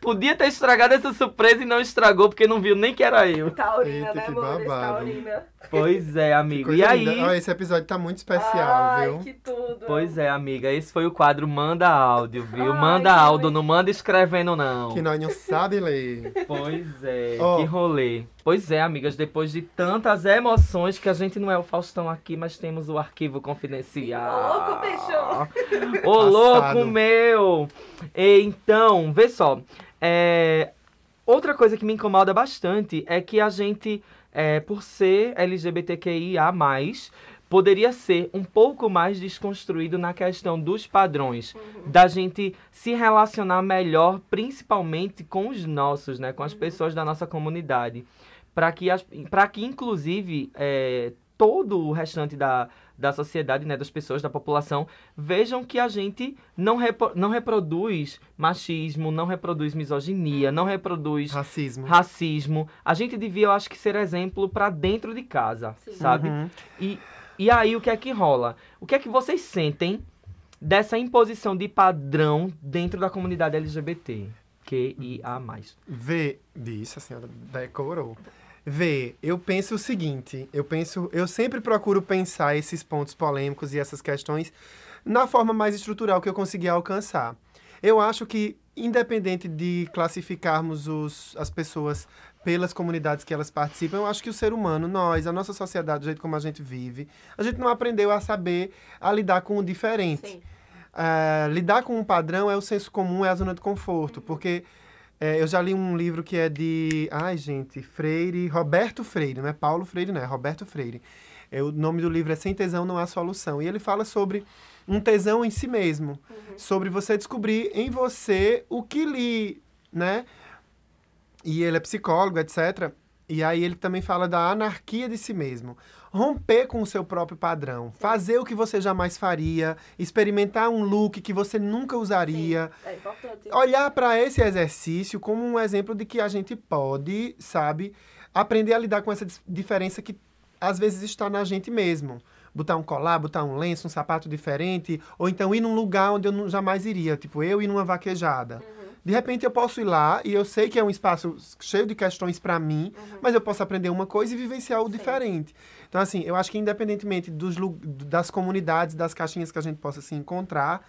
podia ter estragado essa surpresa e não estragou, porque não viu nem que era eu. Taurina, Eita, né, que amores? babado. Taurina. Pois é, amigo. E aí. linda. Ó, esse episódio tá muito especial, Ai, viu? que tudo. Pois é, amiga. Esse foi o quadro Manda Áudio, viu? Ai, Manda áudio, não manda escrevendo, não. Que nós não sabe ler. Pois é, Ó. que rolê. Pois é, amigas, depois de tantas emoções que a gente não é o Faustão aqui, mas temos o arquivo confidencial. Ô, louco, bicho. Ô, louco meu! E, então, vê só. É, outra coisa que me incomoda bastante é que a gente, é, por ser LGBTQIA, poderia ser um pouco mais desconstruído na questão dos padrões. Da gente se relacionar melhor, principalmente com os nossos, né? Com as pessoas da nossa comunidade. Para que, pra que, inclusive, é, todo o restante da, da sociedade, né, das pessoas, da população, vejam que a gente não, repo- não reproduz machismo, não reproduz misoginia, não reproduz Racismo. racismo. A gente devia, eu acho que, ser exemplo para dentro de casa, Sim. sabe? Uhum. E, e aí, o que é que rola? O que é que vocês sentem dessa imposição de padrão dentro da comunidade LGBT? QIA+. Vê, disse a senhora, decorou. Vê, eu penso o seguinte, eu penso, eu sempre procuro pensar esses pontos polêmicos e essas questões na forma mais estrutural que eu conseguir alcançar. Eu acho que, independente de classificarmos os, as pessoas pelas comunidades que elas participam, eu acho que o ser humano, nós, a nossa sociedade, do jeito como a gente vive, a gente não aprendeu a saber a lidar com o diferente. É, lidar com um padrão é o senso comum, é a zona de conforto. Porque é, eu já li um livro que é de. Ai, gente, Freire. Roberto Freire, não é Paulo Freire, não, é Roberto Freire. É, o nome do livro é Sem Tesão Não Há Solução. E ele fala sobre um tesão em si mesmo. Sobre você descobrir em você o que lhe. né? E ele é psicólogo, etc. E aí ele também fala da anarquia de si mesmo. Romper com o seu próprio padrão. Fazer o que você jamais faria. Experimentar um look que você nunca usaria. É importante. Olhar para esse exercício como um exemplo de que a gente pode, sabe, aprender a lidar com essa diferença que às vezes está na gente mesmo. Botar um colar, botar um lenço, um sapato diferente, ou então ir num lugar onde eu não- jamais iria, tipo eu ir numa vaquejada. De repente eu posso ir lá e eu sei que é um espaço cheio de questões para mim, mas eu posso aprender uma coisa e vivenciar o diferente. Então, assim, eu acho que independentemente dos, das comunidades, das caixinhas que a gente possa se encontrar,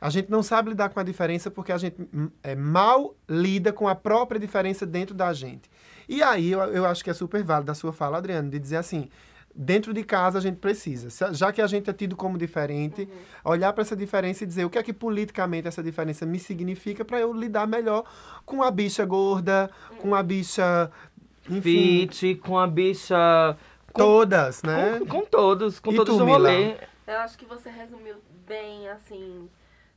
a gente não sabe lidar com a diferença porque a gente hum, é, mal lida com a própria diferença dentro da gente. E aí eu, eu acho que é super válido a sua fala, Adriano, de dizer assim. Dentro de casa a gente precisa, já que a gente é tido como diferente, olhar para essa diferença e dizer o que é que politicamente essa diferença me significa para eu lidar melhor com a bicha gorda, com a bicha, enfim, Fit, com a bicha. Com, todas, né? com, com todos, com E todos tu, o Mila? rolê. Eu acho que você resumiu bem, assim,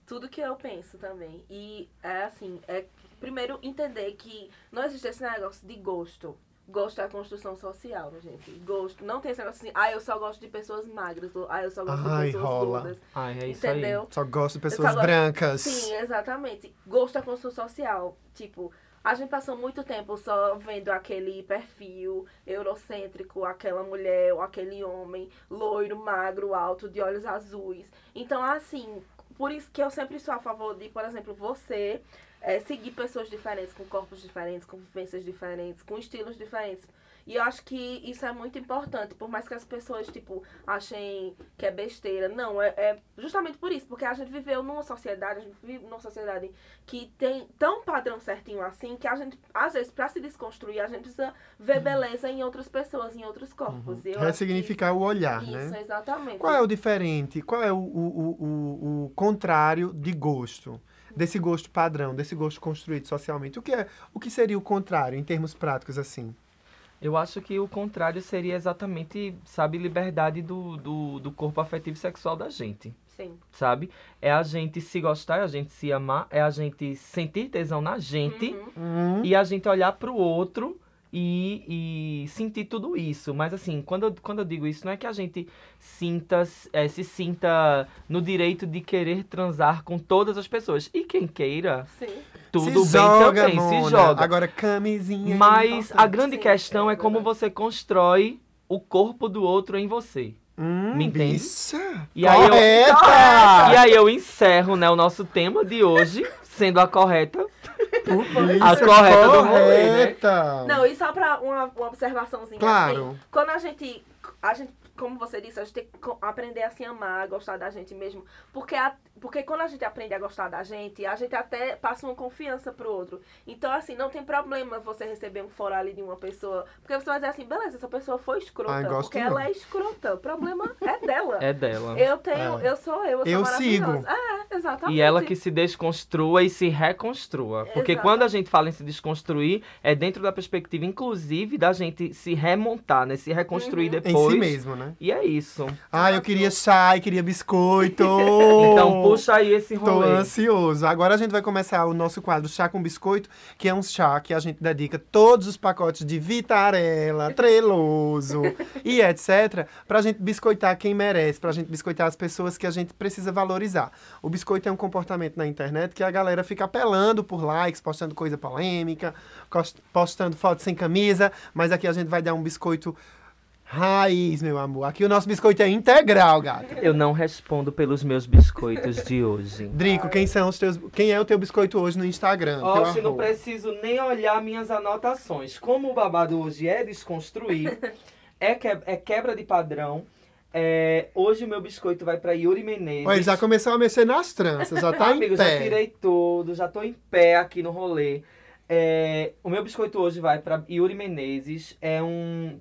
tudo que eu penso também. E é assim, é primeiro entender que não existe esse negócio de gosto. Gosto é a construção social, né, gente? Gosto. Não tem esse negócio assim, ah, eu só gosto de pessoas magras, ou ah, eu só gosto Ai, de pessoas rola. gordas. Ai, é isso Entendeu? Só gosto de pessoas gosto- brancas. Sim, exatamente. Gosto é construção social. Tipo, a gente passou muito tempo só vendo aquele perfil eurocêntrico, aquela mulher ou aquele homem loiro, magro, alto, de olhos azuis. Então, assim, por isso que eu sempre sou a favor de, por exemplo, você é, seguir pessoas diferentes, com corpos diferentes, com vivências diferentes, com estilos diferentes. E eu acho que isso é muito importante, por mais que as pessoas, tipo, achem que é besteira. Não, é, é justamente por isso, porque a gente viveu numa sociedade, a gente vive numa sociedade que tem tão padrão certinho assim, que a gente, às vezes, pra se desconstruir, a gente precisa ver beleza em outras pessoas, em outros corpos. Que Ressignificar o olhar, isso, né? exatamente. Qual é o diferente? Qual é o, o, o, o, o contrário de gosto? Desse gosto padrão, desse gosto construído socialmente. O que, é, o que seria o contrário, em termos práticos, assim? Eu acho que o contrário seria exatamente, sabe, liberdade do, do, do corpo afetivo e sexual da gente. Sim. Sabe? É a gente se gostar, é a gente se amar, é a gente sentir tesão na gente Uhum. e a gente olhar pro outro e, e sentir tudo isso. Mas assim, quando eu, quando eu digo isso, não é que a gente sinta, eh, se sinta no direito de querer transar com todas as pessoas. E quem queira, Sim. Tudo se bem joga, também, Mona. se joga. Agora, camisinha. é Mas a grande questão é é como você constrói o corpo do outro em você. Hum, Me entende? bicha. E aí eu- Correta! E aí eu encerro, né, o nosso tema de hoje, sendo a correta. Bicha, a correta do rolê, né? correta. Não, e só pra uma, uma observaçãozinha Claro. assim, quando a gente, a gente, como você disse, a gente tem que aprender a se amar, a gostar da gente mesmo. Porque, a- porque quando a gente aprende a gostar da gente, a gente até passa uma confiança pro outro. Então, assim, não tem problema você receber um fora ali de uma pessoa. Porque você vai dizer assim, beleza, essa pessoa foi escrota. Ai, porque não. ela é escrota. O problema é dela. É dela. Eu tenho, É. eu sou eu, eu sou Eu sigo. É, exatamente. E ela que se desconstrua e se reconstrua. Porque Exato. quando a gente fala em se desconstruir, é dentro da perspectiva, inclusive, da gente se remontar, né? Se reconstruir Uhum. Em depois. si mesmo, né? E é isso. Ah, eu queria chá e queria biscoito. Então puxa aí esse Tô rolê. ansioso. Agora a gente vai começar o nosso quadro Chá com Biscoito, que é um chá que a gente dedica todos os pacotes de Vitarella, Treloso e etc. pra gente biscoitar quem merece, pra gente biscoitar as pessoas que a gente precisa valorizar. O biscoito é um comportamento na internet que a galera fica apelando por likes, postando coisa polêmica, postando fotos sem camisa, mas aqui a gente vai dar um biscoito raiz, meu amor. Aqui o nosso biscoito é integral, gato. Eu não respondo pelos meus biscoitos de hoje. Drico, quem são os teus. Quem é o teu biscoito hoje no Instagram? Oxe, não preciso nem olhar minhas anotações. Como o babado hoje é desconstruir, é, que- é quebra de padrão. é, hoje o meu biscoito vai pra Yuri Menezes. Olha, ele já começou a mexer nas tranças, já tá Amigo, em já pé. tirei tudo, já tô em pé aqui no rolê. É, o meu biscoito hoje vai pra Yuri Menezes. É um.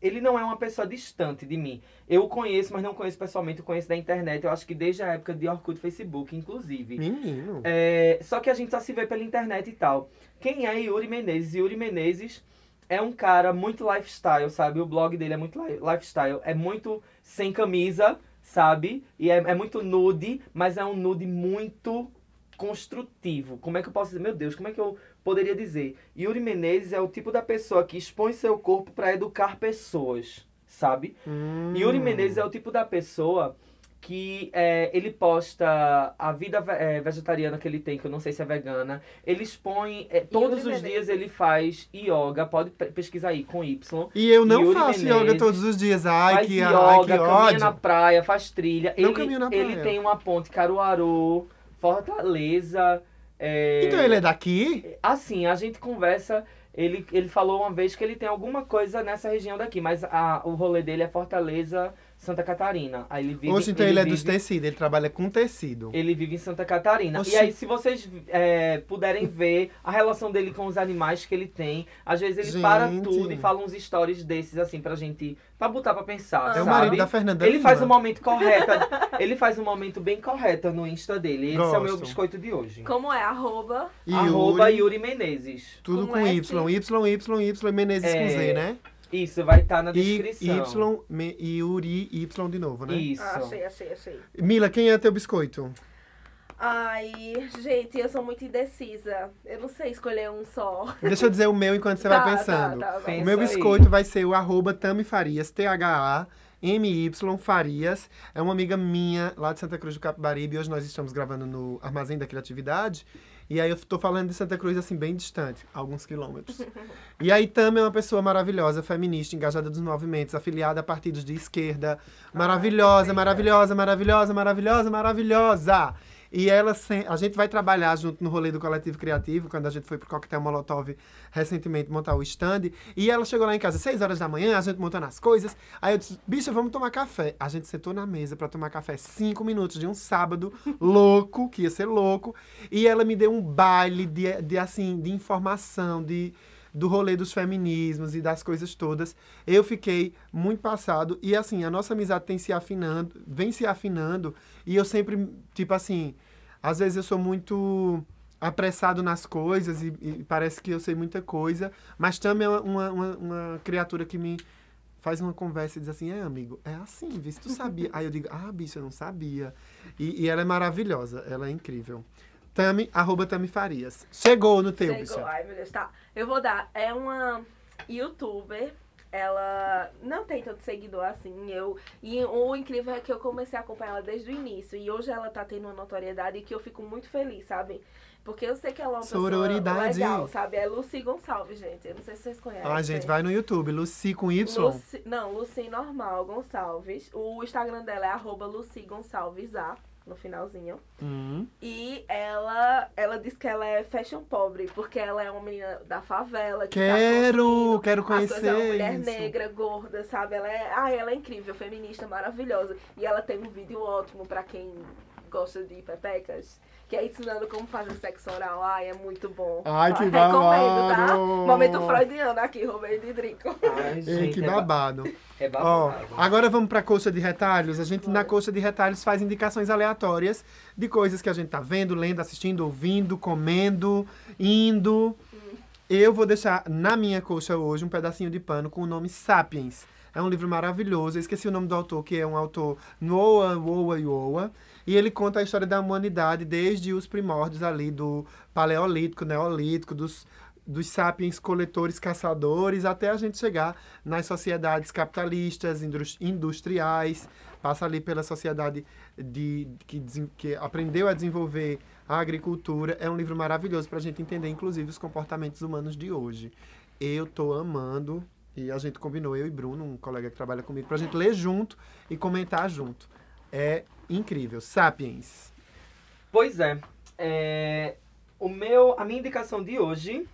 Ele não é uma pessoa distante de mim. Eu o conheço, mas não conheço pessoalmente, eu conheço da internet. Eu acho que desde a época de Orkut Facebook, inclusive. Menino. É, só que a gente só se vê pela internet e tal. Quem é Yuri Menezes? Yuri Menezes é um cara muito lifestyle, sabe? O blog dele é muito li- lifestyle. É muito sem camisa, sabe? E é, é muito nude, mas é um nude muito construtivo. Como é que eu posso dizer? Meu Deus, como é que eu poderia dizer? Yuri Menezes é o tipo da pessoa que expõe seu corpo para educar pessoas, sabe? Hum. Yuri Menezes é o tipo da pessoa que é, ele posta a vida é, vegetariana que ele tem, que eu não sei se é vegana. Ele expõe. é, todos os Menezes. dias ele faz yoga, pode pe- pesquisar aí com Y. E eu não Yuri faço Menezes yoga todos os dias. Ai, faz que, yoga, ai, que caminha ódio. na praia, faz trilha. Não ele, caminho na ele praia. tem uma ponte Caruaru, Fortaleza. é, Então ele é daqui? Assim, a gente conversa. Ele, ele falou uma vez que ele tem alguma coisa nessa região daqui, mas a, o rolê dele é Fortaleza, Santa Catarina. Aí ele vive, Hoje então ele, é dos vive- tecidos, ele trabalha com tecido. Ele vive em Santa Catarina. Oxi. E aí, se vocês é, puderem ver a relação dele com os animais que ele tem, às vezes ele para Gente. tudo e fala uns stories desses, assim, pra gente. pra botar pra pensar. É o sabe? marido da Fernanda Ele Lima. faz um momento correto. ele faz um momento bem correto no Insta dele. Esse é o meu Gosto. biscoito de hoje. Como é? Arroba. Arroba Yuri, Yuri Menezes. tudo com com. Y. Y, Y, Y, Menezes com É, Z, né? Isso, vai estar na E descrição. Y, me, Yuri, Y de novo, né? Isso. Ah, achei, achei, achei. Mila, quem é teu biscoito? Ai, gente, eu sou muito indecisa. Eu não sei escolher um só. Deixa eu dizer o meu enquanto você Tá, vai pensando. Tá, tá, O meu aí. biscoito vai ser o arroba Tami Farias, T-H-A-M-Y Farias. É uma amiga minha lá de Santa Cruz do Capibaribe. Hoje nós estamos gravando no Armazém da Criatividade. E aí eu tô falando de Santa Cruz, assim, bem distante, alguns quilômetros. e aí Tami é uma pessoa maravilhosa, feminista, engajada dos movimentos, afiliada a partidos de esquerda. Maravilhosa, maravilhosa, maravilhosa, maravilhosa, maravilhosa. E ela, sem, a gente vai trabalhar junto no rolê do Coletivo Criativo, quando a gente foi pro Coquetel Molotov recentemente montar o stand. E ela chegou lá em casa às 6 horas da manhã, a gente montando as coisas. Aí eu disse, bicha, vamos tomar café. A gente sentou na mesa pra tomar café cinco minutos de um sábado louco, que ia ser louco. E ela me deu um baile de, de assim, de informação, de do rolê dos feminismos e das coisas todas. Eu fiquei muito passado e assim, a nossa amizade tem se afinando, vem se afinando e eu sempre, tipo assim, às vezes eu sou muito apressado nas coisas e, e parece que eu sei muita coisa, mas também é uma, uma, uma criatura que me faz uma conversa e diz assim, é amigo, é assim, se tu sabia. Aí eu digo, ah, bicho, eu não sabia. E, e ela é maravilhosa, ela é incrível. Tami, arroba Tami Farias. Chegou no teu, Chegou. bicho. Ai, meu Deus, tá. Eu vou dar. É uma youtuber. Ela não tem tanto seguidor assim. Eu, e o incrível é que eu comecei a acompanhar ela desde o início. E hoje ela tá tendo uma notoriedade que eu fico muito feliz, sabe? Porque eu sei que ela é uma Sororidade. pessoa legal, sabe? É Lucy Gonçalves, gente. Eu não sei se vocês conhecem. Ah, gente, vai no YouTube, Lucy com Y. Lucy, não, Lucy normal, Gonçalves. O Instagram dela é arroba Lucy Gonçalves A, no finalzinho. Hum. E ela, ela diz que ela é fashion pobre, porque ela é uma menina da favela. Que Quero, tá quero conhecer é uma mulher isso. negra, gorda, sabe? Ela é, ah, ela é incrível, feminista, maravilhosa. E ela tem um vídeo ótimo pra quem gosta de pepecas, que é ensinando como fazer sexo oral. Ai, é muito bom. Ai, que Recomendo, tá? babado. Momento freudiano aqui, Roberto e Drico. Ai, gente, que é ba- babado. É Ó, babado. agora vamos pra coxa de retalhos. A gente na coxa de retalhos faz indicações aleatórias de coisas que a gente tá vendo, lendo, assistindo, ouvindo, comendo, indo. Eu vou deixar na minha coxa hoje um pedacinho de pano com o nome Sapiens. É um livro maravilhoso. Eu esqueci o nome do autor, que é um autor Noah Woa Iowa. E ele conta a história da humanidade desde os primórdios ali do Paleolítico, Neolítico, dos, dos sapiens coletores, caçadores, até a gente chegar nas sociedades capitalistas, indus- industriais, passa ali pela sociedade de, que, que aprendeu a desenvolver a agricultura. É um livro maravilhoso para a gente entender, inclusive, os comportamentos humanos de hoje. Eu tô amando, e a gente combinou, eu e Bruno, um colega que trabalha comigo, pra gente ler junto e comentar junto. É incrível. Sapiens. Pois é. é, O meu, a minha indicação de hoje.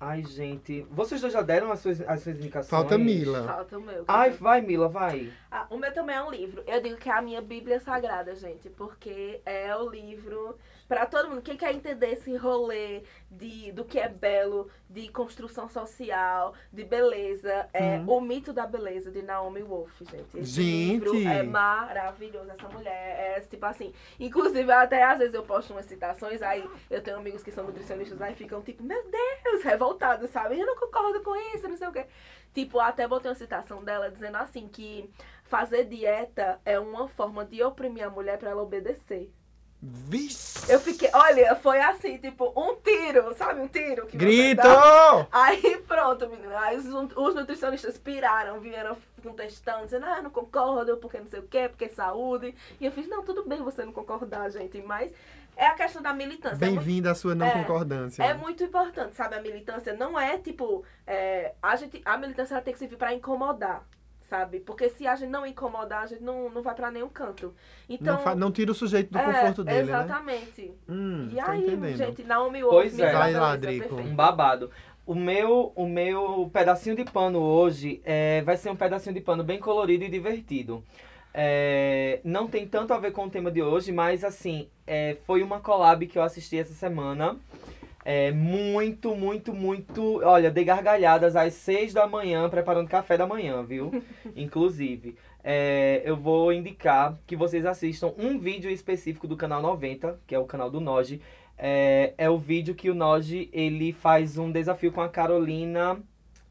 Ai, gente. Vocês dois já deram as suas, as suas indicações? Falta Mila. Falta o meu. Ai, vai, Mila, vai. Ah, o meu também é um livro. Eu digo que é a minha Bíblia Sagrada, gente, porque é o livro para todo mundo. Quem quer entender esse rolê de, do que é belo, de construção social, de beleza, é Hum. O Mito da Beleza, de Naomi Wolf, gente. Esse Gente! livro é maravilhoso. Essa mulher é tipo assim. Inclusive, até às vezes eu posto umas citações, aí eu tenho amigos que são nutricionistas, aí ficam tipo, meu Deus, revoltados, sabe? Eu não concordo com isso, não sei o quê. Tipo, até botei uma citação dela dizendo assim que fazer dieta é uma forma de oprimir a mulher pra ela obedecer. Vixe! Eu fiquei, olha, foi assim, tipo, um tiro, sabe? Um tiro que Grito! Aí pronto, menina. Aí os, os nutricionistas piraram, vieram contestando, dizendo, ah, não concordo, porque não sei o quê, porque é saúde. E eu fiz, não, tudo bem você não concordar, gente, mas é a questão da militância. É Bem-vinda à sua não É, concordância. é muito importante, sabe? A militância não é tipo. é, a, gente, a militância ela tem que servir pra incomodar, sabe? Porque se a gente não incomodar, a gente não, não vai pra nenhum canto. Então. não, fa- não tira o sujeito do é, conforto dele, né? Exatamente. Hum, E tô aí, entendendo. gente, Naomi Wolf, Pois é. Vai lá, Beleza, Drico. Um babado. O meu, o meu pedacinho de pano hoje é, vai ser um pedacinho de pano bem colorido e divertido. É, não tem tanto a ver com o tema de hoje, mas assim, é, foi uma collab que eu assisti essa semana. É, muito, muito, muito. Olha, dei gargalhadas às seis da manhã, preparando café da manhã, viu? Inclusive. É, eu vou indicar que vocês assistam um vídeo específico do canal 90, que é o canal do Noji. É, é o vídeo que o Noji ele faz um desafio com a Carolina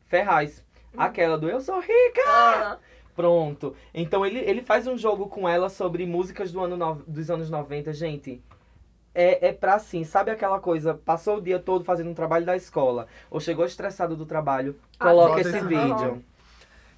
Ferraz. Aquela do Eu Sou Rica! Aham. Pronto. Então ele, ele faz um jogo com ela sobre músicas do ano no- dos anos 90, gente. É, é pra assim, sabe aquela coisa, passou o dia todo fazendo um trabalho da escola, ou chegou estressado do trabalho, coloca Assista esse vídeo. vídeo.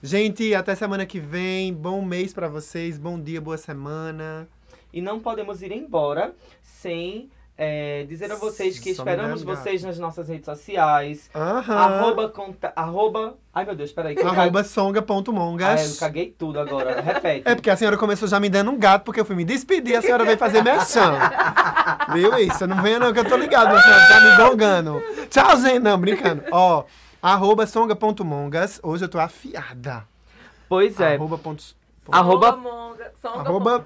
Gente, até semana que vem. Bom mês pra vocês. Bom dia, boa semana. E não podemos ir embora sem é, dizer a vocês que Só esperamos vocês nas nossas redes sociais. Aham. Arroba, conta, arroba. Ai meu Deus, peraí. Arroba caguei- Ai, eu songa.mongas. caguei tudo agora. Repete. É porque a senhora começou já me dando um gato, porque eu fui me despedir, a senhora veio fazer merchan. Viu isso? Não venha não, que eu tô ligado, minha senhora, tá me gongando. Tchau, gente. Não, brincando. Ó, arroba songa.mongas. Hoje eu tô afiada. Pois é. Arroba ponto- Arroba. Songamonga. Arroba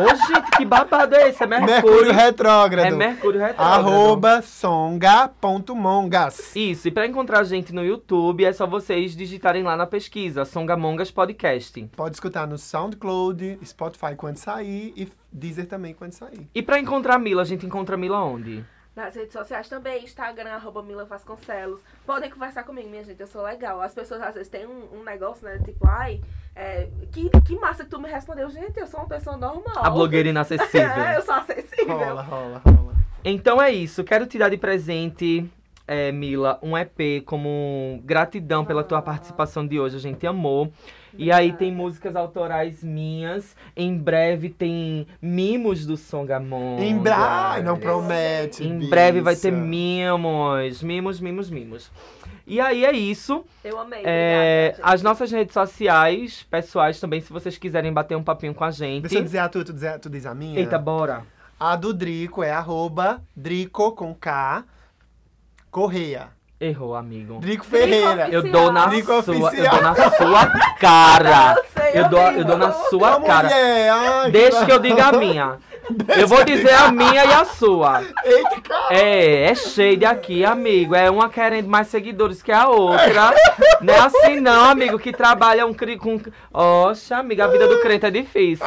Ô, gente, que babado é esse? É Mercúrio Mercúrio. Retrógrado. É Mercúrio retrógrado. Arroba songa.mongas. Isso, e pra encontrar a gente no YouTube é só vocês digitarem lá na pesquisa Songamongas Podcast. Pode escutar no SoundCloud, Spotify quando sair e Deezer também quando sair. E pra encontrar a Mila, a gente encontra a Mila onde? Nas redes sociais também, Instagram, arroba Mila Vasconcelos. Podem conversar comigo, minha gente, eu sou legal. As pessoas às vezes têm um, um negócio, né? Tipo, ai, é, que, que massa que tu me respondeu. Gente, eu sou uma pessoa normal. A blogueira É, inacessível. eu sou acessível. Rola, rola, rola. Então é isso, quero te dar de presente, é, Mila, um EP como gratidão pela tua participação de hoje, a gente amou. E aí tem músicas autorais minhas, em breve tem mimos do Songamongas. Em breve. Ai, não promete. Em breve vai ter bicha. mimos, mimos, mimos, mimos. E aí é isso. Eu amei. É, obrigada, as nossas redes sociais, pessoais também, se vocês quiserem bater um papinho com a gente. Deixa eu dizer a tua, tu, dizer- tu diz a minha? Eita, bora. A do Drico é arroba Drico com K Correia. Errou, amigo. Drico Ferreira. Drico Eu dou na Drico sua, eu dou na sua cara. Eu sei, Eu dou, eu dou na sua cara. mulher, ai, Deixa que eu diga a minha. Eu vou dizer a minha e a sua. Eita, cara. É, é shade aqui, amigo. É uma querendo mais seguidores que a outra. Não é assim não, amigo, que trabalha um cri com... Oxa, amiga, a vida do crente é difícil.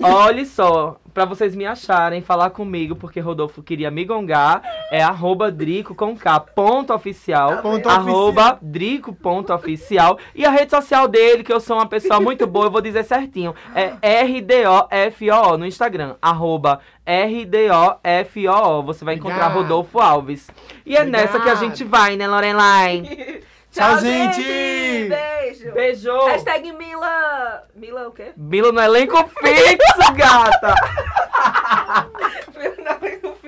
Olha só, pra vocês me acharem, falar comigo, porque Rodolfo queria me gongar, é arroba Drico com K, ponto oficial. Ponto arroba Drico ponto oficial. E a rede social dele, que eu sou uma pessoa muito boa, eu vou dizer certinho. É RDOFOO no Instagram. Arroba RDOFOO. Você vai encontrar. Rodolfo Alves. E é nessa que a gente vai, né, Lorelai? Tchau, Tchau gente. Beijo! Beijo! Hashtag Mila... Mila o quê? Mila no elenco fixo, gata! Mila no elenco fixo.